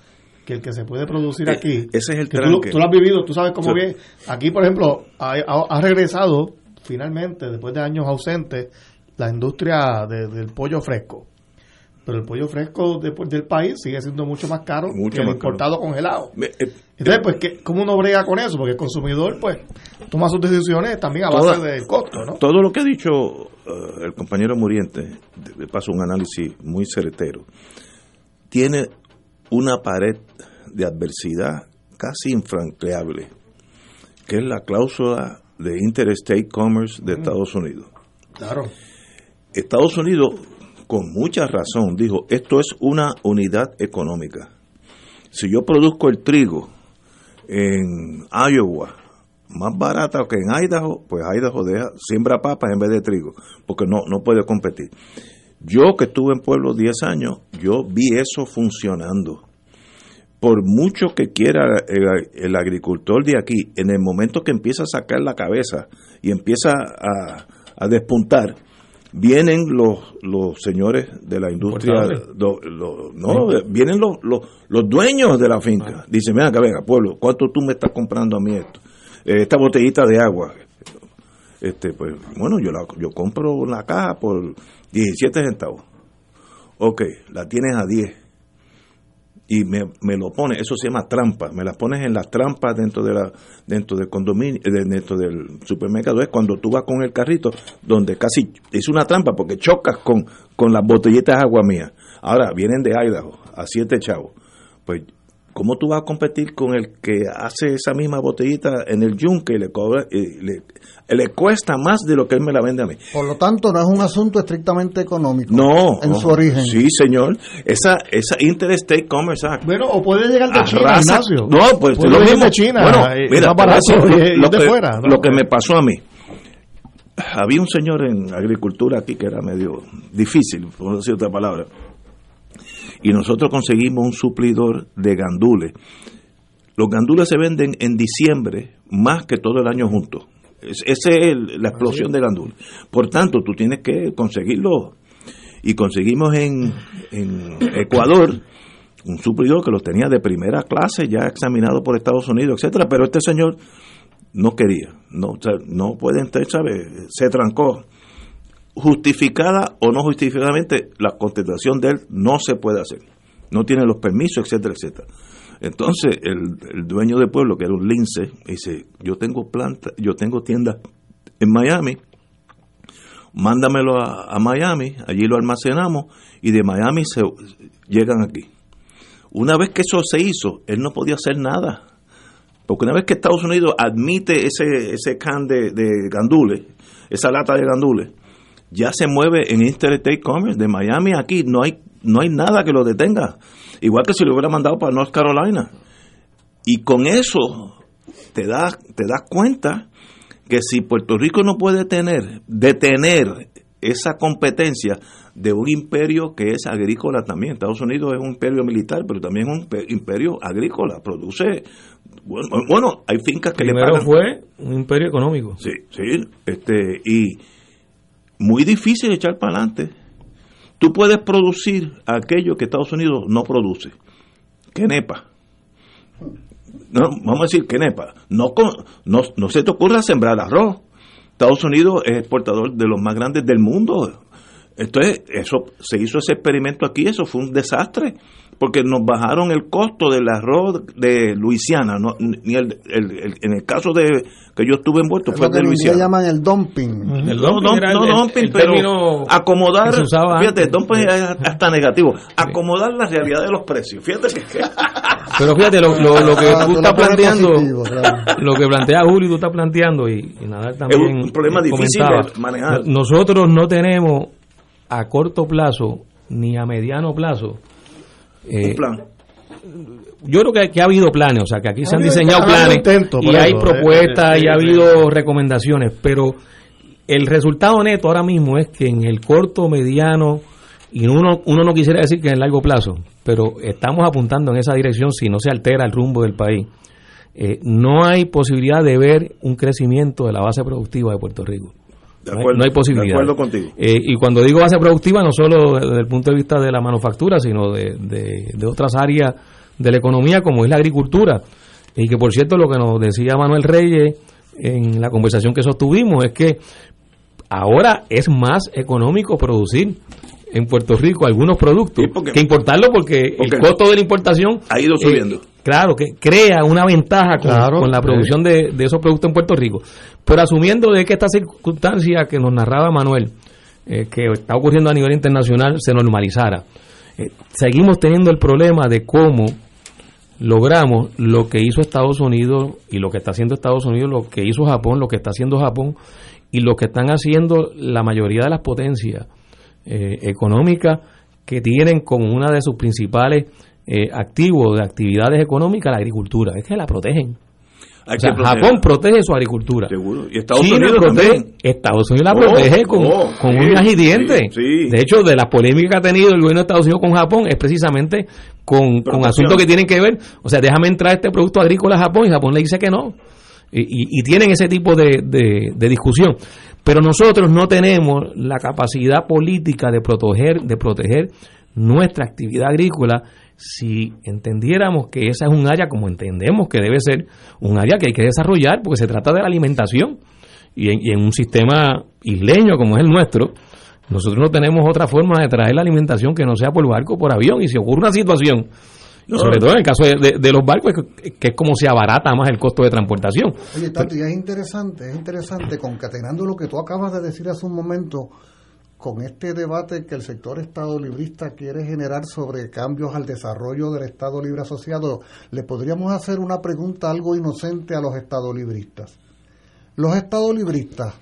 que el que se puede producir Eh, aquí, ese es el que tú, lo- tranque. tú lo has vivido, tú sabes cómo bien. Aquí, por ejemplo, ha, ha- ha regresado finalmente, después de años ausentes, la industria de- del pollo fresco. Pero el pollo fresco de- del país sigue siendo mucho más caro Mucho que el caro. importado congelado. Eh, Entonces, pues, ¿qué- ¿cómo uno brega con eso? Porque el consumidor, pues, toma sus decisiones también a Toda- base del costo, ¿no? Todo lo que ha dicho eh, el compañero Muriente, de paso un análisis muy certero, tiene una pared de adversidad casi infranqueable, que es la cláusula de Interstate Commerce de Estados Unidos. Claro. Estados Unidos, con mucha razón, dijo, esto es una unidad económica. Si yo produzco el trigo en Iowa más barata que en Idaho, pues Idaho deja, siembra papas en vez de trigo, porque no, no puede competir. Yo que estuve en Pueblo 10 años, yo vi eso funcionando. Por mucho que quiera el, el agricultor de aquí, en el momento que empieza a sacar la cabeza y empieza a, a despuntar, vienen los, los señores de la industria, no, vienen los, los, los dueños de la finca. Dicen, venga, venga, pueblo, ¿cuánto tú me estás comprando a mí esto? Eh, esta botellita de agua. Este, pues, bueno, yo la, yo compro la caja por 17 centavos. Ok, la tienes a 10 y me, me lo pones, eso se llama trampa, me las pones en las trampas dentro de la dentro del condominio, de- dentro del supermercado, es cuando tú vas con el carrito, donde casi es una trampa porque chocas con, con las botellitas de agua mía. Ahora vienen de Idaho a siete chavos. Pues, ¿cómo tú vas a competir con el que hace esa misma botellita en el yunque y le cobra, y le, le cuesta más de lo que él me la vende a mí? Por lo tanto, no es un asunto estrictamente económico. No, En no. su origen. Sí, señor. Esa, esa Interstate Commerce Act. Bueno, o puede llegar de China, Ignacio. No, pues Puede lo mismo. de China. Bueno, eh, mira, más barato y- y lo, de que, fuera. ¿no? lo que me pasó a mí. Había un señor en agricultura aquí que era medio difícil, por no decir otra palabra. Y nosotros conseguimos un suplidor de gandules. Los gandules se venden en diciembre más que todo el año juntos. Es- Esa es el- la explosión de gandules. Por tanto, tú tienes que conseguirlo. Y conseguimos en, en Ecuador un suplidor que los tenía de primera clase, ya examinado por Estados Unidos, etcétera, pero este señor no quería, no, no puede entrar, ¿sabe? Se trancó. Justificada o no justificadamente, la contestación de él no se puede hacer. No tiene los permisos, etcétera, etcétera. Entonces, el, dueño del pueblo, que era un lince, dice, yo tengo planta, yo tengo tiendas en Miami, mándamelo a, Miami, allí lo almacenamos y de Miami se llegan aquí. Una vez que eso se hizo, él no podía hacer nada. Porque una vez que Estados Unidos admite ese, ese can de gandules, esa lata de gandules, ya se mueve en Interstate Commerce de Miami a aquí, no hay, no hay nada que lo detenga. Igual que si lo hubiera mandado para North Carolina. Y con eso te das, te das cuenta que si Puerto Rico no puede tener, detener esa competencia de un imperio que es agrícola también. Estados Unidos es un imperio militar, pero también es un pe- imperio agrícola. Produce, bueno, bueno, hay fincas que le Primero pagan. fue un imperio económico. Sí, sí, este, y muy difícil echar para adelante. Tú puedes producir aquello que Estados Unidos no produce. Quenepa. No, vamos a decir quenepa. No, con- no, no se te ocurra sembrar arroz. Estados Unidos es exportador de los más grandes del mundo. Entonces, eso se hizo ese experimento aquí, eso fue un desastre, porque nos bajaron el costo del arroz de Luisiana, no, ni el, el- el- en el caso de que yo estuve envuelto Es fue lo que de Luisiana. llaman el dumping. El No, dumping no, dumping, el pero acomodar, fíjate, antes. dumping es hasta negativo, acomodar la realidad de los precios, fíjate que, <laughs> Pero fíjate, lo, lo, lo que Ah, tú tú estás planteando, positivo, claro. lo que plantea Julio y tú estás planteando, y, y Nadal también un problema difícil de manejar. Nosotros no tenemos a corto plazo ni a mediano plazo. eh, un plan. yo creo que, que ha habido planes, o sea, que aquí se Ha han diseñado planes y hay eso, propuestas eh, y ha eh, habido recomendaciones, pero el resultado neto ahora mismo es que en el corto, mediano y uno, uno no quisiera decir que en el largo plazo, pero estamos apuntando en esa dirección si no se altera el rumbo del país. Eh, no hay posibilidad de ver un crecimiento de la base productiva de Puerto Rico. De No hay- acuerdo, no hay posibilidad. de acuerdo contigo. Eh, y cuando digo base productiva, no solo desde el punto de vista de la manufactura, sino de, de- de otras áreas de la economía, como es la agricultura. Y que, por cierto, lo que nos decía Manuel Reyes en la conversación que sostuvimos es que ahora es más económico producir en Puerto Rico algunos productos que importarlo porque, porque el costo de la importación ha ido eh, subiendo. Claro, que crea una ventaja con, Claro, con la producción de, de esos productos en Puerto Rico. Pero asumiendo de que esta circunstancia que nos narraba Manuel, eh, que está ocurriendo a nivel internacional, se normalizara, eh, seguimos teniendo el problema de cómo logramos lo que hizo Estados Unidos y lo que está haciendo Estados Unidos, lo que hizo Japón, lo que está haciendo Japón y lo que están haciendo la mayoría de las potencias eh, económicas que tienen como una de sus principales eh, activos de actividades económicas la agricultura. Es que la protegen. O sea. Japón protege su agricultura. Seguro. Y Estados China Unidos protege- también. Estados Unidos la Oh, protege con, oh, con sí, uñas y dientes. sí, sí. De hecho, de las polémicas que ha tenido el gobierno de Estados Unidos con Japón es precisamente con, con asuntos que tienen que ver. O sea, déjame entrar este producto agrícola a Japón y Japón le dice que no. Y, y- y tienen ese tipo de, de- de discusión. Pero nosotros no tenemos la capacidad política de proteger, de proteger nuestra actividad agrícola si entendiéramos que esa es un área como entendemos que debe ser un área que hay que desarrollar porque se trata de la alimentación y en, y en un sistema isleño como es el nuestro nosotros no tenemos otra forma de traer la alimentación que no sea por barco o por avión y si ocurre una situación No. sobre todo en el caso de, de- de los barcos que es como se abarata más el costo de transportación Oye, Tati, es interesante, es interesante, concatenando lo que tú acabas de decir hace un momento, con este debate que el sector Estado librista quiere generar sobre cambios al desarrollo del Estado libre asociado, le podríamos hacer una pregunta algo inocente a los Estado libristas. ¿Los Estado libristas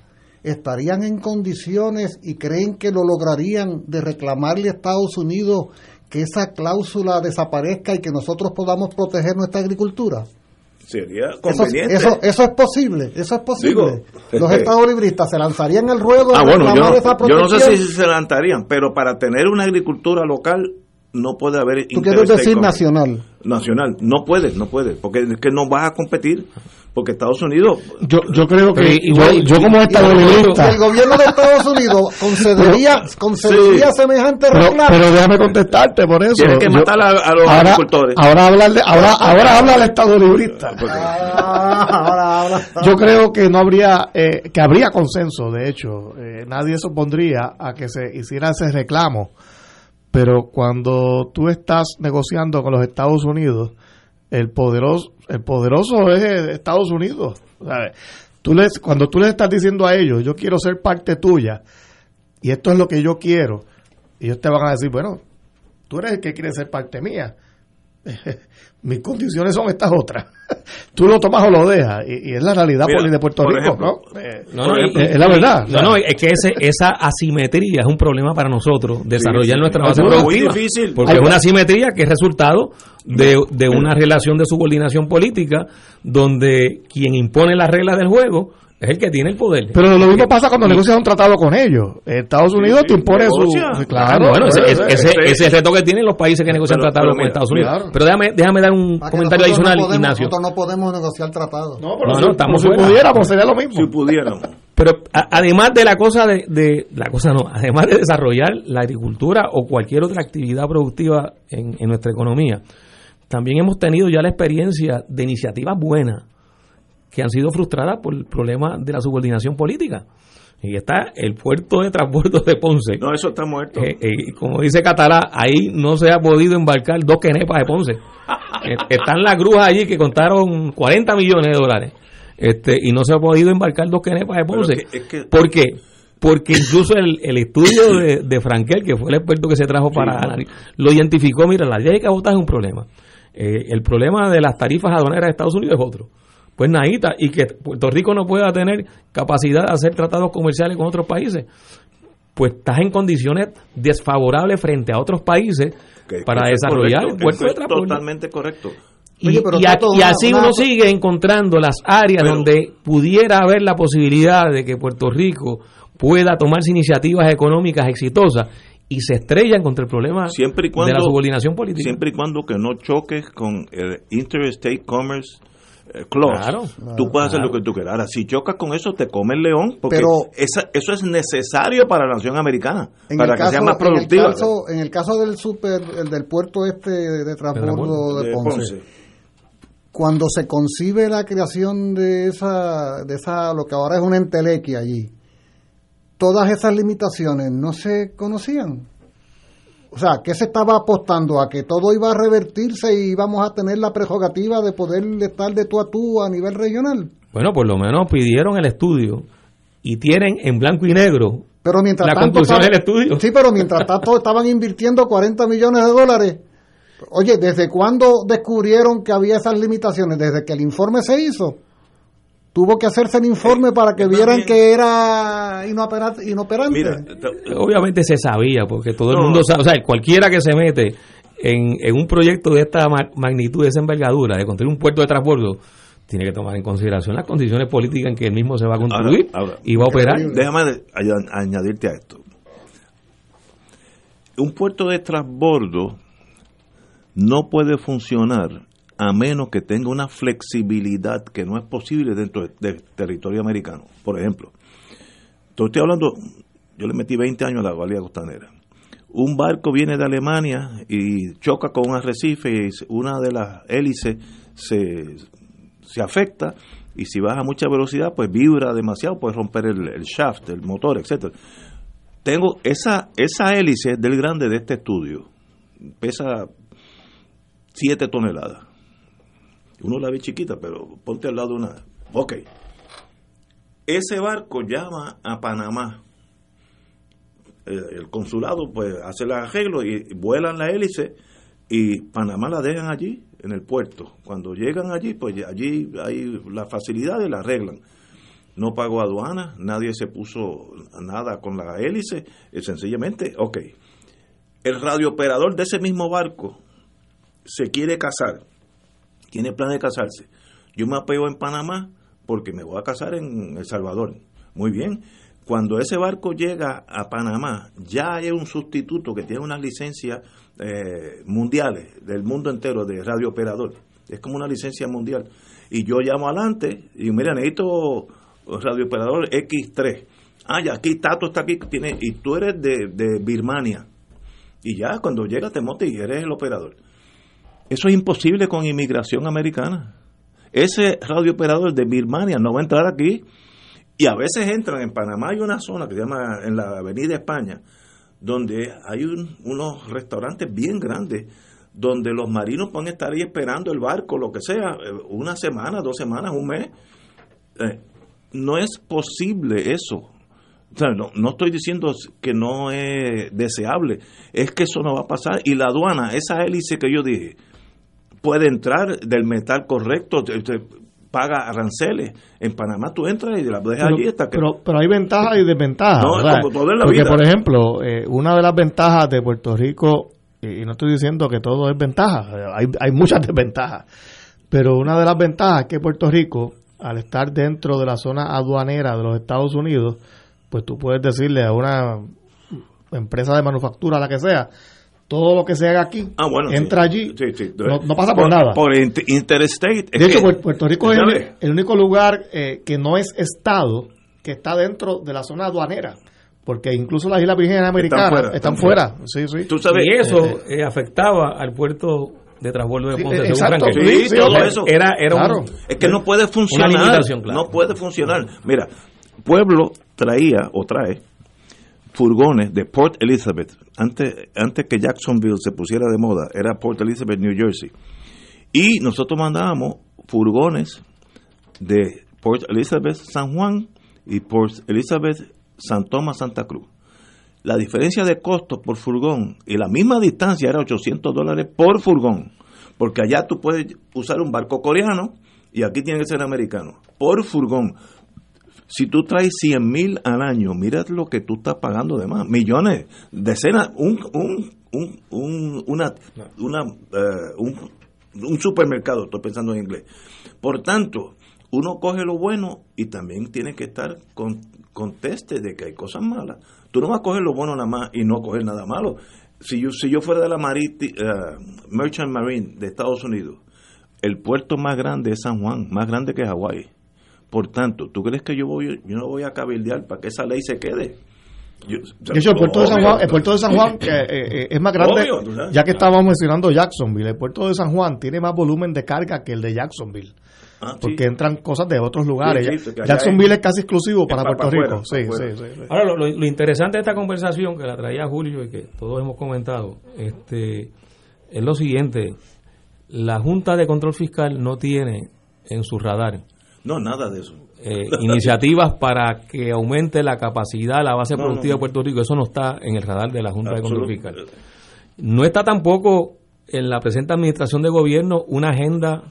estarían en condiciones y creen que lo lograrían de reclamarle a Estados Unidos que esa cláusula desaparezca y que nosotros podamos proteger nuestra agricultura? Sería Eso, conveniente. eso, eso es posible, eso es posible. Digo, Los <laughs> estados libristas se lanzarían al ruedo Ah, bueno, yo esa yo no sé si se levantarían, pero para tener una agricultura local no puede haber Tú quieres decir nacional. Nacional, no puede, no puede, porque es que no vas a competir, porque Estados Unidos... Yo, yo creo que igual- yo, yo como Y estado el, librista el gobierno de Estados Unidos concedería, concedería semejante pero, reclamo. pero déjame contestarte por eso. Tienes que Yo- matar a, a los ahora, agricultores. ahora hablar de- ahora, ahora habla del estado librista. Ah, ahora. Yo creo que no habría, eh, que habría consenso, de hecho, eh, nadie se opondría a que se hiciera ese reclamo, pero cuando tú estás negociando con los Estados Unidos, el poderoso, el poderoso es Estados Unidos. ¿sabes? Tú les, cuando tú les estás diciendo a ellos, yo quiero ser parte tuya, y esto es lo que yo quiero, ellos te van a decir, bueno, tú eres el que quiere ser parte mía. <laughs> Mis condiciones son estas otras. <laughs> Tú lo tomas o lo dejas. Y, y es la realidad Mira, poli- de Puerto Rico, ejemplo, ¿no? Eh, No, no, y- es la verdad. No, no, es que ese, esa asimetría es un problema para nosotros, desarrollar sí. nuestra Es base muy productiva. difícil. Porque Hay- es una asimetría que es resultado de, de una relación de subordinación política donde quien impone las reglas del juego es el que tiene el poder. Pero lo mismo pasa cuando negocias un tratado con ellos. Estados Unidos te impone su... Claro, Claro, bueno, ese, ese- ese- ese es el reto que tienen los países que negocian Pero- tratados pero con mira, Estados Unidos. claro. Pero déjame, déjame dar un Para comentario adicional, no podemos, Ignacio. Nosotros no podemos negociar tratados. No, No, no, estamos si pudiéramos sería lo mismo. Si pudiéramos. Pero a- además de la cosa de, de- la cosa no, además de desarrollar la agricultura o cualquier otra actividad productiva en, en nuestra economía, también hemos tenido ya la experiencia de iniciativas buenas que han sido frustradas por el problema de la subordinación política. Y está el puerto de transbordo de Ponce. No, eso está muerto. Eh, eh, como dice Catalá, ahí no se ha podido embarcar dos quenepas de Ponce. <laughs> Eh, Están las grúas allí que contaron 40 millones de dólares. Este, y no se ha podido embarcar dos quenepas de Ponce. Que- es que- ¿Por qué? Porque incluso el, el estudio de, de Frankel, que fue el experto que se trajo para ¿no? analizar, lo identificó, mira, la ley de cabotaje es un problema. El problema de las tarifas aduaneras de Estados Unidos es otro. Pues nadita, y que Puerto Rico no pueda tener capacidad de hacer tratados comerciales con otros países, pues estás en condiciones desfavorables frente a otros países Que- para desarrollar correcto, un puerto de transporte. Totalmente correcto. Y, Oye, a- así una- uno sigue encontrando las áreas donde pudiera haber la posibilidad de que Puerto Rico pueda tomarse iniciativas económicas exitosas y se estrellan contra el problema siempre y cuando de la subordinación política. siempre y cuando que no choques con el Interstate Commerce Clause. Claro, tú puedes hacer claro. lo que tú quieras. Ahora, si chocas con eso, te come el león, porque Pero- esa- eso es necesario para la nación americana, para que caso, sea más en el productiva. caso- En el caso del super, el del puerto este de transbordo de, De Ponce, Ponce. cuando se concibe la creación de esa, de esa, lo que ahora es una entelequia allí, todas esas limitaciones no se conocían. O sea, ¿qué se estaba apostando? ¿A que todo iba a revertirse y íbamos a tener la prerrogativa de poder estar de tú a tú a nivel regional? Bueno, por lo menos pidieron el estudio y tienen en blanco y negro Pero mientras la tanto conclusión del estudio. Sí, pero mientras tanto <laughs> estaban invirtiendo 40 millones de dólares. Oye, ¿desde cuándo descubrieron que había esas limitaciones? Desde que el informe se hizo. Tuvo que hacerse el informe para que vieran que era inopera- inoperante. Mira, Obviamente se sabía, porque todo el No. mundo sabe, o sea, cualquiera que se mete en, en un proyecto de esta ma- magnitud, de esa envergadura, de construir un puerto de transbordo, tiene que tomar en consideración las condiciones políticas en que el mismo se va a construir Ahora, ahora, y va a operar. Déjame de- añ- añadirte a esto. Un puerto de transbordo no puede funcionar a menos que tenga una flexibilidad que no es posible dentro de- del territorio americano. Por ejemplo, estoy hablando, yo le metí 20 años a la Bahía Costanera. Un barco viene de Alemania y choca con un arrecife y una de las hélices se, se afecta y si baja a mucha velocidad pues vibra demasiado, puede romper el, el shaft, el motor, etcétera. Tengo esa esa hélice del grande de este estudio, pesa 7 toneladas. Uno la ve chiquita, pero ponte al lado de una. Ok. Ese barco llama a Panamá. El, el consulado pues hace el arreglo y vuelan la hélice y Panamá la dejan allí en el puerto. Cuando llegan allí, pues allí hay las facilidades, la arreglan. No pagó aduana, nadie se puso nada con la hélice, eh, sencillamente, ok. El radiooperador de ese mismo barco se quiere casar, tiene plan de casarse. Yo me apego en Panamá porque me voy a casar en El Salvador. Muy bien. Cuando ese barco llega a Panamá, ya hay un sustituto que tiene unas licencias eh, mundiales del mundo entero de radiooperador. Es como una licencia mundial. Y yo llamo adelante y mira, necesito radiooperador X3. Ah, ya aquí Tato está aquí, tiene, y tú eres de, Birmania. Y ya cuando llega te montas y eres el operador. Eso es imposible con inmigración americana. Ese radiooperador de Birmania no va a entrar aquí. Y a veces entran en Panamá, hay una zona que se llama en la Avenida España, donde hay un- unos restaurantes bien grandes, donde los marinos pueden estar ahí esperando el barco, lo que sea, eh, una semana, dos semanas, un mes. Eh, no es posible eso. No, no estoy diciendo que no es deseable, es que eso no va a pasar. Y la aduana, esa hélice que yo dije, puede entrar del metal correcto, te- te paga aranceles. En Panamá tú entras y la dejas Pero, allí hasta que... pero, pero hay ventajas y desventajas. No, es ¿verdad? como todo en la Porque, vida. por ejemplo, eh, una de las ventajas de Puerto Rico, y y no estoy diciendo que todo es ventaja, eh, hay, hay muchas <laughs> desventajas, pero una de las ventajas es que Puerto Rico, al estar dentro de la zona aduanera de los Estados Unidos, pues tú puedes decirle a una empresa de manufactura, la que sea, todo lo que se haga aquí Ah, bueno, sí. entra allí, Sí, sí. no, no pasa por, nada. Por inter- interstate. de hecho, que- Puerto Rico es el, único lugar eh, que no es estado que está dentro de la zona aduanera, porque incluso las Islas Vírgenes Americanas fuera, están, están fuera. fuera. Sí, sí. y eso eh, afectaba al puerto de transbordo de Ponce. eh, exacto, Franklin. sí, sí, todo eso. Era, era Claro. un- es que no puede una funcionar. limitación, claro. No puede funcionar. Mira, Pueblo traía o trae furgones de Port Elizabeth. Antes, antes que Jacksonville se pusiera de moda, era Port Elizabeth, New Jersey. Y nosotros mandábamos furgones de Port Elizabeth, San Juan y Port Elizabeth, San Tomás, Santa Cruz. La diferencia de costo por furgón y la misma distancia era 800 dólares por furgón. Porque allá tú puedes usar un barco coreano y aquí tiene que ser americano. Por furgón. Si tú traes 100 mil al año, mira lo que tú estás pagando de más. Millones, decenas, un, un, un, un- una, una, eh, un, un supermercado, estoy pensando en inglés. Por tanto, uno coge lo bueno y también tiene que estar con, con teste de que hay cosas malas. Tú no vas a coger lo bueno nada más y no coger nada malo. Si yo, si yo fuera de la Mariti- eh, Merchant Marine de Estados Unidos, el puerto más grande es San Juan, más grande que Hawái. Por tanto, ¿tú crees que yo voy, yo no voy a cabildear para que esa ley se quede? Yo- De hecho, el puerto de San. Juan, el puerto de San Juan que, eh, eh, es más grande, Obvio, tú sabes. ya que estábamos mencionando Jacksonville, el puerto de San Juan tiene más volumen de carga que el de Jacksonville. Ah, sí. porque entran cosas de otros lugares. Sí, sí, Jacksonville es- es casi exclusivo para Puerto Rico. Ahora, lo, lo- lo interesante de esta conversación que la traía Julio y que todos hemos comentado, este, es lo siguiente: la Junta de Control Fiscal no tiene en su radar No, nada de eso. eh, iniciativas para que aumente la capacidad, la base No, productiva no. de Puerto Rico. Eso no está en el radar de la Junta de Control. Fiscal. No está tampoco en la presente administración de gobierno una agenda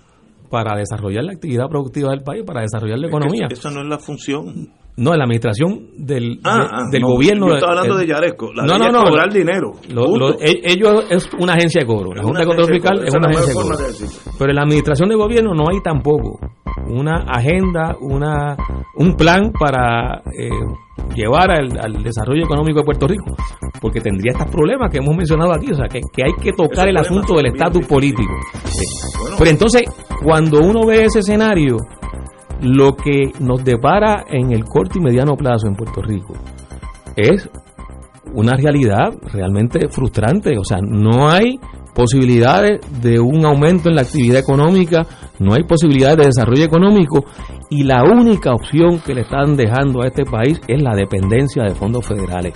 para desarrollar la actividad productiva del país, para desarrollar la Es que economía. Esa no es la función. No, en la administración del, Ah, de- ah, del no, gobierno. yo estaba hablando el- de Yaresco. La no, de no, no. cobrar dinero. Lo- Punto. lo- e- ellos es una agencia de cobro. La Junta de Control de Fiscal es una agencia de cobro. de. Pero en la administración de gobierno no hay tampoco una agenda, una un plan para eh, llevar al, al desarrollo económico de Puerto Rico. Porque tendría estos problemas que hemos mencionado aquí. O sea, que, que hay que tocar el asunto del estatus político. Sí. Pero entonces, cuando uno ve ese escenario, lo que nos depara en el corto y mediano plazo en Puerto Rico es una realidad realmente frustrante. O sea, no hay posibilidades de un aumento en la actividad económica, no hay posibilidades de desarrollo económico y la única opción que le están dejando a este país es la dependencia de fondos federales.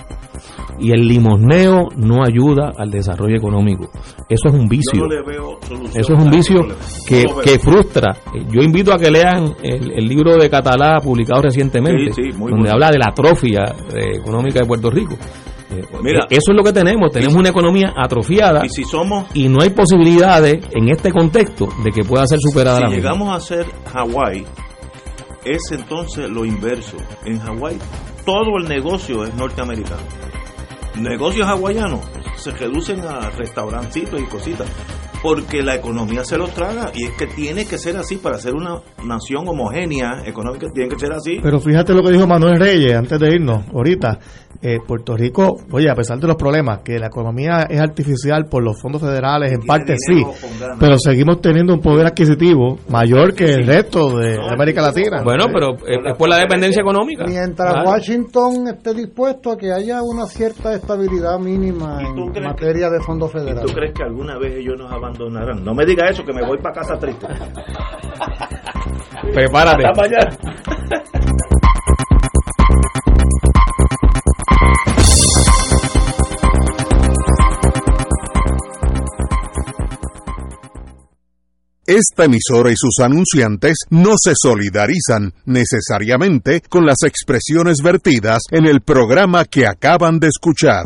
Y el limosneo no ayuda al desarrollo económico. Eso es un vicio. Yo no le veo solución Eso es un vicio que, No frustra. Yo invito a que lean el, el libro de Catalá publicado recientemente, Sí, sí, muy donde bueno. habla de la atrofia eh, económica de Puerto Rico. Eh, Mira. eso es lo que tenemos. Tenemos una economía atrofiada Y si somos y no hay posibilidades en este contexto de que pueda ser superada Si la misma. llegamos a ser Hawái, es entonces lo inverso. En Hawái todo el negocio es norteamericano. Negocios hawaianos se reducen a restaurancitos y cositas. Porque la economía se los traga y es que tiene que ser así para ser una nación homogénea económica, tiene que ser así. Pero fíjate lo que dijo Manuel Reyes antes de irnos, ahorita. Eh, Puerto Rico, oye, a pesar de los problemas, que la economía es artificial por los fondos federales, en parte sí, dinero pero seguimos teniendo un poder adquisitivo mayor que el resto de América Latina. Bueno, pero eh, es por la dependencia económica. Mientras Claro. Washington esté dispuesto a que haya una cierta estabilidad mínima en materia de fondos ¿Tú federales. crees que alguna vez ellos nos abandonarán? No me diga eso, que me voy para casa triste. Prepárate. Hasta mañana. Esta emisora y sus anunciantes no se solidarizan necesariamente con las expresiones vertidas en el programa que acaban de escuchar.